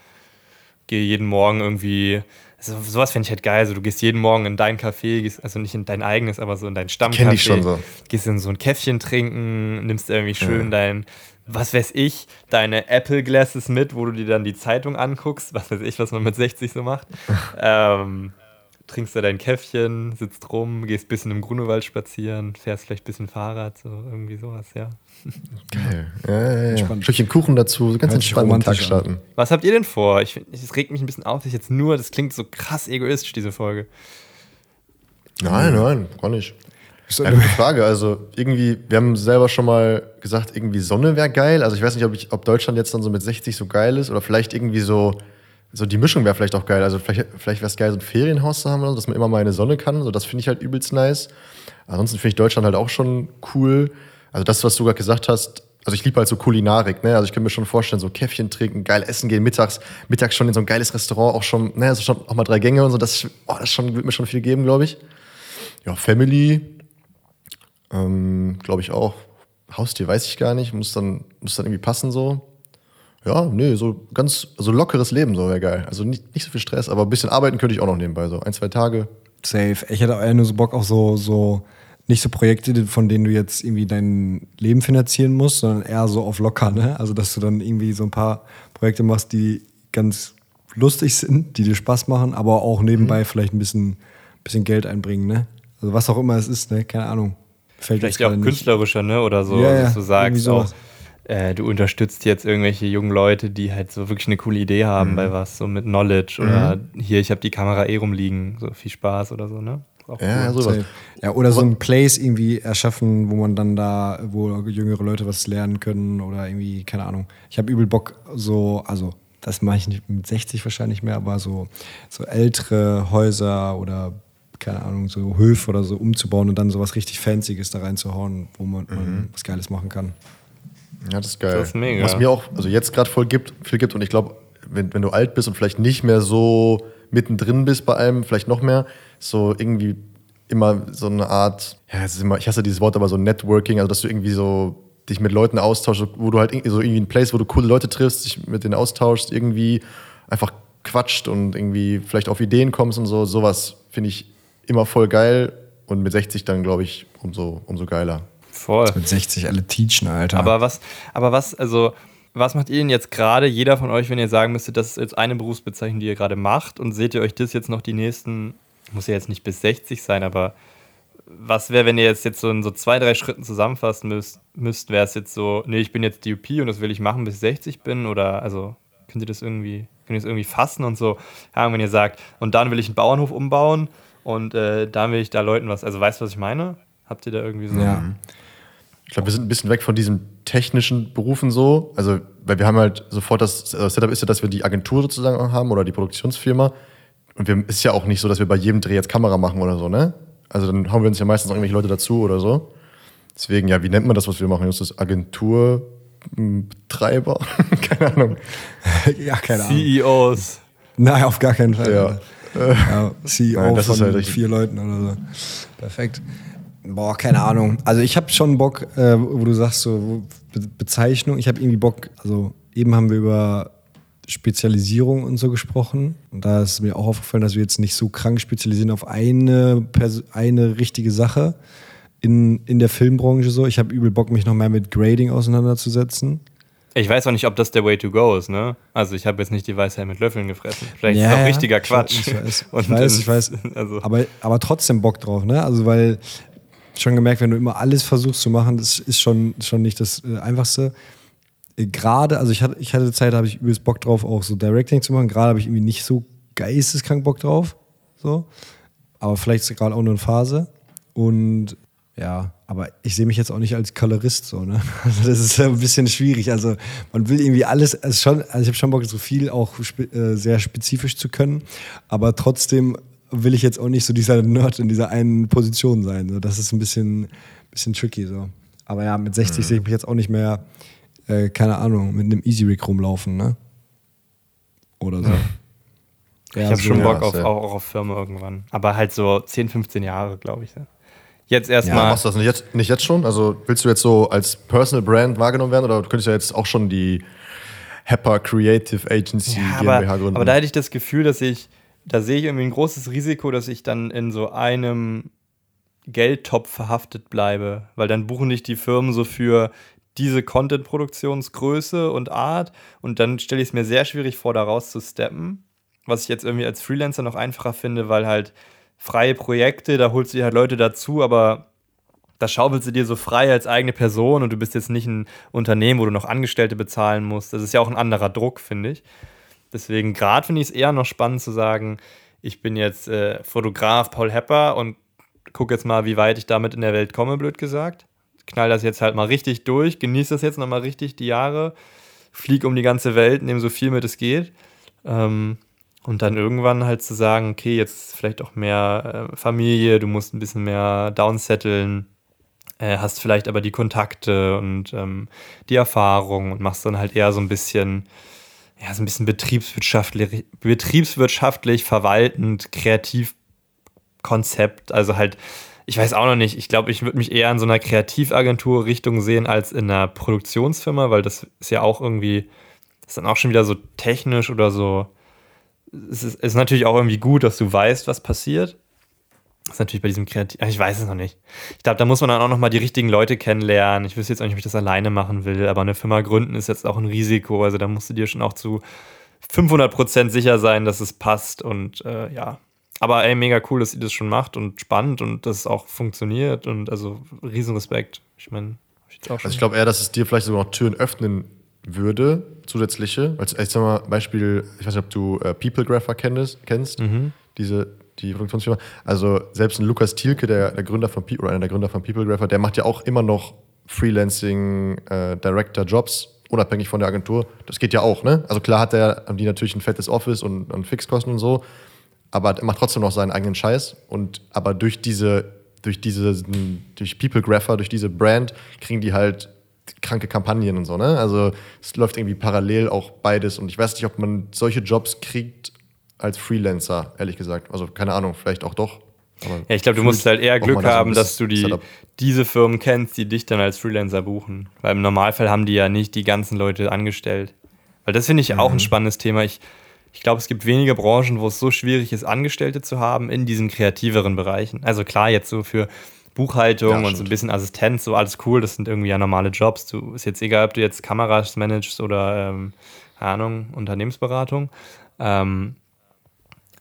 gehe jeden Morgen irgendwie. Also sowas finde ich halt geil. Also du gehst jeden Morgen in dein Café, gehst, also nicht in dein eigenes, aber so in dein Stammcafé. Kenn ich schon so. Gehst in so ein Käffchen trinken, nimmst irgendwie schön ja. dein, was weiß ich, deine Apple Glasses mit, wo du dir dann die Zeitung anguckst. Was weiß ich, was man mit 60 so macht. ähm, trinkst da dein Käffchen, sitzt rum, gehst ein bisschen im Grunewald spazieren, fährst vielleicht ein bisschen Fahrrad, so irgendwie sowas, ja. Geil. Ja, ja, ja. Ein Stückchen Kuchen dazu, ganz entspannt den Tag starten. Was habt ihr denn vor? Ich, es regt mich ein bisschen auf, dass ich jetzt nur, das klingt so krass egoistisch, diese Folge. Nein, nein, gar nicht. Ja, gute Frage. Also irgendwie, wir haben selber schon mal gesagt, irgendwie Sonne wäre geil. Also ich weiß nicht, ob, ich, ob Deutschland jetzt dann so mit 60 so geil ist oder vielleicht irgendwie so so die Mischung wäre vielleicht auch geil. Also vielleicht, vielleicht wäre es geil, so ein Ferienhaus zu haben, dass man immer mal in die Sonne kann. So, das finde ich halt übelst nice. Ansonsten finde ich Deutschland halt auch schon cool. Also das, was du gerade gesagt hast, also ich liebe halt so Kulinarik, ne? Also ich kann mir schon vorstellen, so Käffchen trinken, geil essen gehen, mittags, mittags schon in so ein geiles Restaurant, auch schon, ne, also schon auch mal drei Gänge und so, das, oh, das schon, wird mir schon viel geben, glaube ich. Ja, Family, ähm, glaube ich auch. Haustier weiß ich gar nicht, muss dann, muss dann irgendwie passen so. Ja, nee, so ganz, so lockeres Leben so wäre geil. Also nicht, nicht so viel Stress, aber ein bisschen arbeiten könnte ich auch noch nebenbei, so ein, zwei Tage. Safe. Ich hätte eher nur so Bock auf so, so, nicht so Projekte, von denen du jetzt irgendwie dein Leben finanzieren musst, sondern eher so auf locker, ne? Also, dass du dann irgendwie so ein paar Projekte machst, die ganz lustig sind, die dir Spaß machen, aber auch nebenbei mhm. vielleicht ein bisschen, bisschen Geld einbringen, ne? Also, was auch immer es ist, ne? Keine Ahnung. Fällt vielleicht auch künstlerischer, ne? Oder so, ja, dass du sagst, auch äh, du unterstützt jetzt irgendwelche jungen Leute, die halt so wirklich eine coole Idee haben mhm. bei was, so mit Knowledge oder mhm. hier, ich habe die Kamera eh rumliegen, so viel Spaß oder so, ne? ja, cool. sowas. Ja, oder so ein Place irgendwie erschaffen, wo man dann da, wo jüngere Leute was lernen können oder irgendwie, keine Ahnung. Ich habe übel Bock, so, also das mache ich nicht mit 60 wahrscheinlich mehr, aber so, so ältere Häuser oder keine Ahnung, so Höfe oder so umzubauen und dann sowas richtig Fancyes da reinzuhauen, wo man, mhm. man was Geiles machen kann. Ja, das ist geil. Das ist mega. Was mir auch, also jetzt gerade voll gibt, viel gibt und ich glaube, wenn, wenn du alt bist und vielleicht nicht mehr so mittendrin bist bei allem, vielleicht noch mehr, so irgendwie immer so eine Art, ja, immer, ich hasse dieses Wort, aber so Networking, also dass du irgendwie so dich mit Leuten austauschst, wo du halt so irgendwie ein Place, wo du coole Leute triffst, dich mit denen austauschst, irgendwie einfach quatscht und irgendwie vielleicht auf Ideen kommst und so, sowas finde ich immer voll geil und mit 60 dann, glaube ich, umso, umso geiler. Voll. Mit 60 alle teachen, Alter. Aber was, aber was, also, was macht ihr denn jetzt gerade, jeder von euch, wenn ihr sagen müsstet, das ist jetzt eine Berufsbezeichnung, die ihr gerade macht und seht ihr euch das jetzt noch die nächsten, muss ja jetzt nicht bis 60 sein, aber was wäre, wenn ihr jetzt, jetzt so in so zwei, drei Schritten zusammenfassen müsst, müsst wäre es jetzt so, nee, ich bin jetzt DUP und das will ich machen, bis ich 60 bin oder, also, könnt ihr das irgendwie, könnt ihr das irgendwie fassen und so, ja, wenn ihr sagt, und dann will ich einen Bauernhof umbauen und äh, dann will ich da Leuten was, also weißt du, was ich meine? Habt ihr da irgendwie so? Ja. Ich glaube, wir sind ein bisschen weg von diesen technischen Berufen so. Also, weil wir haben halt sofort das äh, Setup ist ja, dass wir die Agentur sozusagen haben oder die Produktionsfirma. Und wir, ist ja auch nicht so, dass wir bei jedem Dreh jetzt Kamera machen oder so, ne? Also dann hauen wir uns ja meistens noch irgendwelche Leute dazu oder so. Deswegen, ja, wie nennt man das, was wir machen? Ist das Agenturbetreiber? keine Ahnung. ja, keine Ahnung. CEOs. Nein, auf gar keinen Fall. Ja. ja CEO Nein, von halt vier Leuten oder so. Perfekt. Boah, keine Ahnung. Also ich habe schon Bock, äh, wo du sagst, so Be Bezeichnung, ich habe irgendwie Bock, also eben haben wir über Spezialisierung und so gesprochen. Und da ist mir auch aufgefallen, dass wir jetzt nicht so krank spezialisieren auf eine, eine richtige Sache in, in der Filmbranche so. Ich habe übel Bock, mich noch mehr mit Grading auseinanderzusetzen. Ich weiß auch nicht, ob das der Way to go ist, ne? Also ich habe jetzt nicht die Weisheit mit Löffeln gefressen. Vielleicht ja, ist das auch richtiger Quatsch. Ich weiß, ich weiß, ich weiß. Also. Aber, aber trotzdem Bock drauf, ne? Also weil schon gemerkt, wenn du immer alles versuchst zu machen, das ist schon, schon nicht das äh, Einfachste. Äh, gerade, also ich hatte, ich hatte Zeit, habe ich übelst Bock drauf, auch so Directing zu machen. Gerade habe ich irgendwie nicht so geisteskrank Bock drauf. So. Aber vielleicht ist gerade auch nur eine Phase. Und ja, aber ich sehe mich jetzt auch nicht als Colorist so, ne? Also das ist ein bisschen schwierig. Also man will irgendwie alles, also schon, also ich habe schon Bock, so viel auch spe äh, sehr spezifisch zu können, aber trotzdem will ich jetzt auch nicht so dieser Nerd in dieser einen Position sein. So. Das ist ein bisschen, bisschen tricky so. Aber ja, mit 60 mhm. sehe ich mich jetzt auch nicht mehr, äh, keine Ahnung, mit einem Easy Rig rumlaufen, ne? Oder so. Mhm. Ja, ich habe so schon Bock auf, auch, auch auf Firma irgendwann. Aber halt so 10, 15 Jahre, glaube ich. Ja. Jetzt erstmal. Ja, machst du das nicht jetzt, nicht jetzt schon? Also willst du jetzt so als Personal Brand wahrgenommen werden oder du könntest ja jetzt auch schon die Hepper Creative Agency ja, GmbH gründen? Aber da hätte ich das Gefühl, dass ich, da sehe ich irgendwie ein großes Risiko, dass ich dann in so einem Geldtopf verhaftet bleibe, weil dann buchen dich die Firmen so für diese Content-Produktionsgröße und Art und dann stelle ich es mir sehr schwierig vor, da raus zu steppen, was ich jetzt irgendwie als Freelancer noch einfacher finde, weil halt freie Projekte, da holst du dir halt Leute dazu, aber da schaufelst du dir so frei als eigene Person und du bist jetzt nicht ein Unternehmen, wo du noch Angestellte bezahlen musst. Das ist ja auch ein anderer Druck, finde ich. Deswegen gerade finde ich es eher noch spannend zu sagen, ich bin jetzt äh, Fotograf Paul Hepper und gucke jetzt mal, wie weit ich damit in der Welt komme, blöd gesagt. Knall das jetzt halt mal richtig durch, genieße das jetzt nochmal richtig die Jahre, flieg um die ganze Welt, nehme so viel mit es geht. Ähm, und dann irgendwann halt zu sagen, okay, jetzt vielleicht auch mehr äh, Familie, du musst ein bisschen mehr downsetteln, äh, hast vielleicht aber die Kontakte und ähm, die Erfahrung und machst dann halt eher so ein bisschen, ja, so ein bisschen betriebswirtschaftlich, betriebswirtschaftlich verwaltend, Kreativkonzept, also halt, ich weiß auch noch nicht, ich glaube, ich würde mich eher in so einer Kreativagentur-Richtung sehen als in einer Produktionsfirma, weil das ist ja auch irgendwie, das ist dann auch schon wieder so technisch oder so. Es ist, ist, natürlich auch irgendwie gut, dass du weißt, was passiert. Das ist natürlich bei diesem Kreativ. Ich weiß es noch nicht. Ich glaube, da muss man dann auch nochmal die richtigen Leute kennenlernen. Ich wüsste jetzt auch nicht, ob ich das alleine machen will, aber eine Firma gründen ist jetzt auch ein Risiko. Also da musst du dir schon auch zu 500% sicher sein, dass es passt. Und äh, ja. Aber ey, mega cool, dass ihr das schon macht und spannend und dass es auch funktioniert. Und also Riesenrespekt. Ich meine, Also ich glaube eher, dass es dir vielleicht sogar noch Türen öffnen würde, zusätzliche. Als, ich sag mal, Beispiel, ich weiß nicht, ob du äh, PeopleGrapher kennst, kennst mhm. diese die Produktionsfirma. Also selbst ein Lukas Thielke, der, der Gründer von oder einer der Gründer von PeopleGrapher, der macht ja auch immer noch Freelancing äh, Director Jobs unabhängig von der Agentur. Das geht ja auch, ne? Also klar hat der, haben die natürlich ein fettes Office und, und Fixkosten und so, aber er macht trotzdem noch seinen eigenen Scheiß. Und aber durch diese, durch diese, durch PeopleGrapher, durch diese Brand kriegen die halt kranke Kampagnen und so, ne? Also es läuft irgendwie parallel auch beides. Und ich weiß nicht, ob man solche Jobs kriegt als Freelancer, ehrlich gesagt. Also keine Ahnung, vielleicht auch doch. ja, ich glaube, du musst halt eher Glück haben, dass du die, diese Firmen kennst, die dich dann als Freelancer buchen. Weil im Normalfall haben die ja nicht die ganzen Leute angestellt. Weil das finde ich mhm. auch ein mhm. spannendes Thema. Ich, ich glaube, es gibt wenige Branchen, wo es so schwierig ist, Angestellte zu haben in diesen kreativeren Bereichen. Also klar, jetzt so für Buchhaltung ja, und so ein bisschen Assistenz, so alles cool, das sind irgendwie ja normale Jobs. Du ist jetzt egal, ob du jetzt Kameras managst oder ähm, keine Ahnung, Unternehmensberatung. Ähm,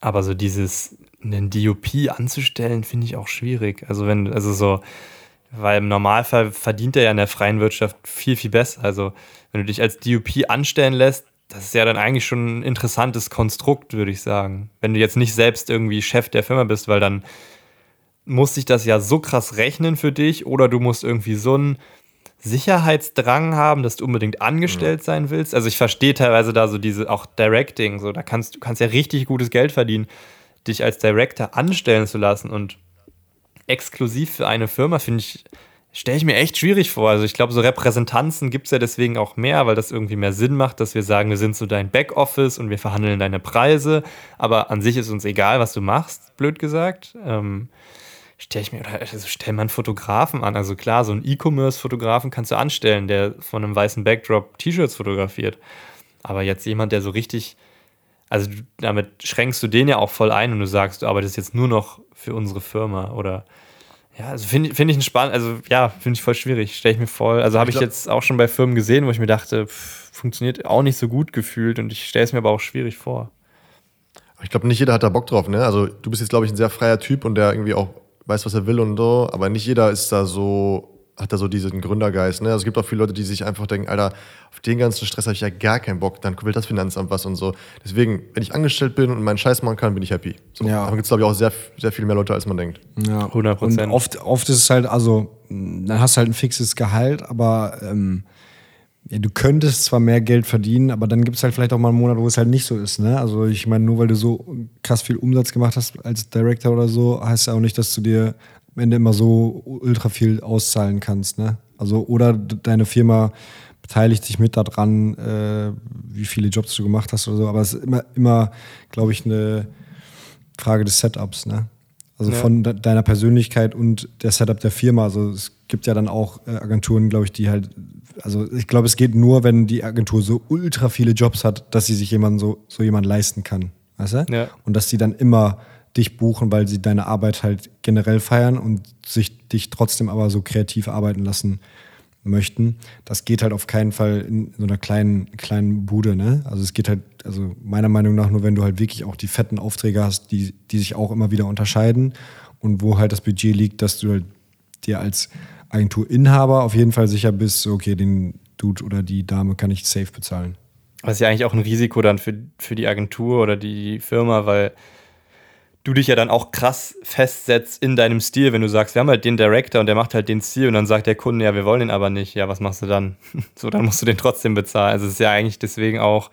aber so dieses, einen DOP anzustellen, finde ich auch schwierig. Also wenn, also so, weil im Normalfall verdient er ja in der freien Wirtschaft viel, viel besser. Also wenn du dich als DOP anstellen lässt, das ist ja dann eigentlich schon ein interessantes Konstrukt, würde ich sagen. Wenn du jetzt nicht selbst irgendwie Chef der Firma bist, weil dann muss sich das ja so krass rechnen für dich oder du musst irgendwie so einen Sicherheitsdrang haben, dass du unbedingt angestellt ja. sein willst. Also ich verstehe teilweise da so diese auch Directing, so da kannst du kannst ja richtig gutes Geld verdienen, dich als Director anstellen zu lassen und exklusiv für eine Firma finde ich stelle ich mir echt schwierig vor. Also ich glaube, so Repräsentanzen gibt es ja deswegen auch mehr, weil das irgendwie mehr Sinn macht, dass wir sagen, wir sind so dein Backoffice und wir verhandeln deine Preise, aber an sich ist uns egal, was du machst, blöd gesagt. Ähm, stelle ich mir, oder also stell mal einen Fotografen an. Also klar, so einen E-Commerce-Fotografen kannst du anstellen, der von einem weißen Backdrop T-Shirts fotografiert. Aber jetzt jemand, der so richtig, also damit schränkst du den ja auch voll ein und du sagst, du arbeitest jetzt nur noch für unsere Firma oder ja, also finde find ich ein spannend, also ja, finde ich voll schwierig, stelle ich mir voll. Also habe ich, ich jetzt auch schon bei Firmen gesehen, wo ich mir dachte, pff, funktioniert auch nicht so gut gefühlt und ich stelle es mir aber auch schwierig vor. Ich glaube, nicht jeder hat da Bock drauf, ne? Also du bist jetzt, glaube ich, ein sehr freier Typ und der irgendwie auch weiß, was er will und so, aber nicht jeder ist da so, hat da so diesen Gründergeist. Ne? Also es gibt auch viele Leute, die sich einfach denken, Alter, auf den ganzen Stress habe ich ja gar keinen Bock, dann will das Finanzamt was und so. Deswegen, wenn ich angestellt bin und meinen Scheiß machen kann, bin ich happy. So. Ja. Aber gibt es, glaube ich, auch sehr, sehr viel mehr Leute, als man denkt. Ja, 100 Prozent. Und oft, oft ist es halt, also, dann hast du halt ein fixes Gehalt, aber ähm, ja, du könntest zwar mehr Geld verdienen, aber dann gibt es halt vielleicht auch mal einen Monat, wo es halt nicht so ist. Ne? Also ich meine, nur weil du so krass viel Umsatz gemacht hast als Director oder so, heißt ja auch nicht, dass du dir am Ende immer so ultra viel auszahlen kannst. Ne? Also, oder deine Firma beteiligt sich mit daran, äh, wie viele Jobs du gemacht hast oder so. Aber es ist immer, immer glaube ich, eine Frage des Setups. Ne? Also ja. von de deiner Persönlichkeit und der Setup der Firma. Also es gibt ja dann auch äh, Agenturen, glaube ich, die halt, also ich glaube, es geht nur, wenn die Agentur so ultra viele Jobs hat, dass sie sich jemanden so, so jemand leisten kann. Weißt du? Ja. Und dass sie dann immer dich buchen, weil sie deine Arbeit halt generell feiern und sich dich trotzdem aber so kreativ arbeiten lassen möchten. Das geht halt auf keinen Fall in so einer kleinen, kleinen Bude, ne? Also es geht halt, also meiner Meinung nach nur, wenn du halt wirklich auch die fetten Aufträge hast, die, die sich auch immer wieder unterscheiden und wo halt das Budget liegt, dass du halt dir als Agenturinhaber auf jeden Fall sicher bist, okay, den Dude oder die Dame kann ich safe bezahlen. Das ist ja eigentlich auch ein Risiko dann für, für die Agentur oder die Firma, weil du dich ja dann auch krass festsetzt in deinem Stil, wenn du sagst, wir haben halt den Director und der macht halt den Stil und dann sagt der Kunde, ja, wir wollen den aber nicht. Ja, was machst du dann? so, dann musst du den trotzdem bezahlen. Also es ist ja eigentlich deswegen auch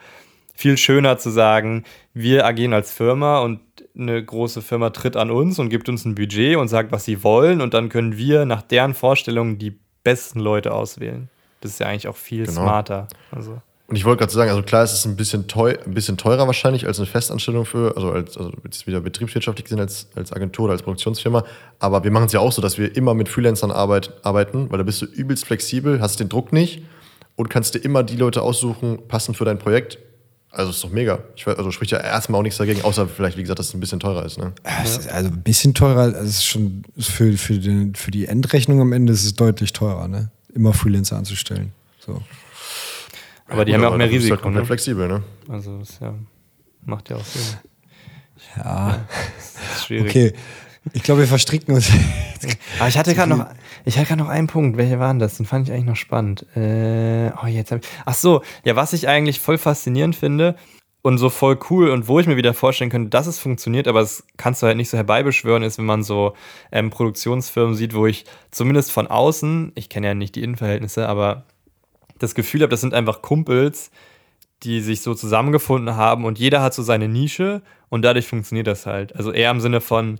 viel schöner zu sagen, wir agieren als Firma und eine große Firma tritt an uns und gibt uns ein Budget und sagt, was sie wollen und dann können wir nach deren Vorstellungen die besten Leute auswählen. Das ist ja eigentlich auch viel genau. smarter. Also. Und ich wollte gerade sagen, also klar, es ist ein bisschen, teuer, ein bisschen teurer wahrscheinlich als eine Festanstellung für, also als also jetzt wieder betriebswirtschaftlich gesehen als, als Agentur oder als Produktionsfirma. Aber wir machen es ja auch so, dass wir immer mit Freelancern arbeit, arbeiten, weil da bist du übelst flexibel, hast den Druck nicht und kannst dir immer die Leute aussuchen, passend für dein Projekt. Also ist doch mega. Ich, also spricht ja erstmal auch nichts dagegen, außer vielleicht, wie gesagt, dass es ein bisschen teurer ist. Ne? also ein bisschen teurer, also ist schon für, für, den, für die Endrechnung am Ende ist es deutlich teurer, ne? Immer Freelancer anzustellen. So. Aber die ja, haben ja auch mehr Risiko. Halt komplett ne? flexibel, ne? Also, das ja, macht ja auch Sinn. Ja. ja ist schwierig. Okay. Ich glaube, wir verstricken uns. Aber ich hatte gerade noch, ich hatte noch einen Punkt. Welche waren das? Den fand ich eigentlich noch spannend. Äh, oh, jetzt hab ich, ach so, ja, was ich eigentlich voll faszinierend finde und so voll cool und wo ich mir wieder vorstellen könnte, dass es funktioniert, aber das kannst du halt nicht so herbeibeschwören, ist, wenn man so ähm, Produktionsfirmen sieht, wo ich zumindest von außen, ich kenne ja nicht die Innenverhältnisse, aber das Gefühl habe, das sind einfach Kumpels, die sich so zusammengefunden haben und jeder hat so seine Nische und dadurch funktioniert das halt. Also eher im Sinne von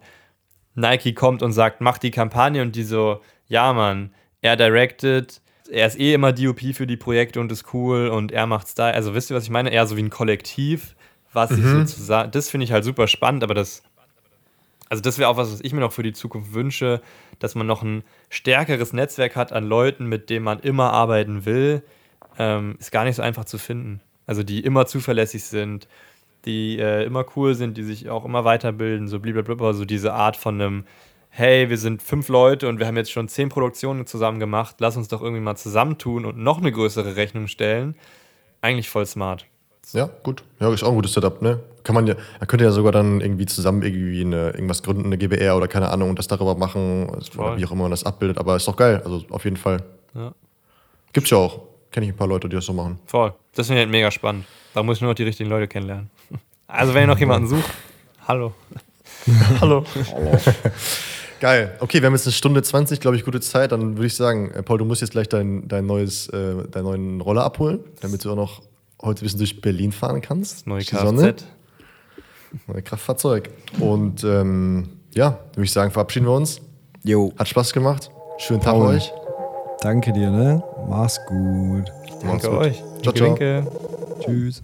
Nike kommt und sagt, mach die Kampagne und die so, ja Mann, er directed, er ist eh immer DOP für die Projekte und ist cool und er macht Style. Also wisst ihr, was ich meine? Eher so wie ein Kollektiv, was sich mhm. sozusagen, das finde ich halt super spannend, aber das, also das wäre auch was, was ich mir noch für die Zukunft wünsche, dass man noch ein stärkeres Netzwerk hat an Leuten, mit denen man immer arbeiten will, ähm, ist gar nicht so einfach zu finden. Also die immer zuverlässig sind, die äh, immer cool sind, die sich auch immer weiterbilden, so blablabla, so diese Art von einem, hey, wir sind fünf Leute und wir haben jetzt schon zehn Produktionen zusammen gemacht, lass uns doch irgendwie mal zusammentun und noch eine größere Rechnung stellen. Eigentlich voll smart. Ja, gut. Ja, ist auch ein gutes Setup, ne? Kann man ja, er könnte ja sogar dann irgendwie zusammen irgendwie eine, irgendwas gründen, eine GBR oder keine Ahnung und das darüber machen, oder wie auch immer man das abbildet, aber ist doch geil, also auf jeden Fall. Ja. Gibt's ja auch. Kenne ich ein paar Leute, die das so machen. Voll. Das finde ich halt mega spannend. Da muss ich nur noch die richtigen Leute kennenlernen. Also, wenn ihr noch jemanden sucht, hallo. hallo. hallo. Geil. Okay, wir haben jetzt eine Stunde 20, glaube ich, gute Zeit. Dann würde ich sagen, äh, Paul, du musst jetzt gleich dein, dein neues, äh, deinen neuen Roller abholen, damit du auch noch heute ein bisschen durch Berlin fahren kannst. Neue Kfz. Neue Kraftfahrzeug. Und ähm, ja, würde ich sagen, verabschieden wir uns. Jo. Hat Spaß gemacht. Schönen Tag Paul. euch. Danke dir, ne? Mach's gut. Danke Mach's gut. euch. Ciao, ciao. Tschüss.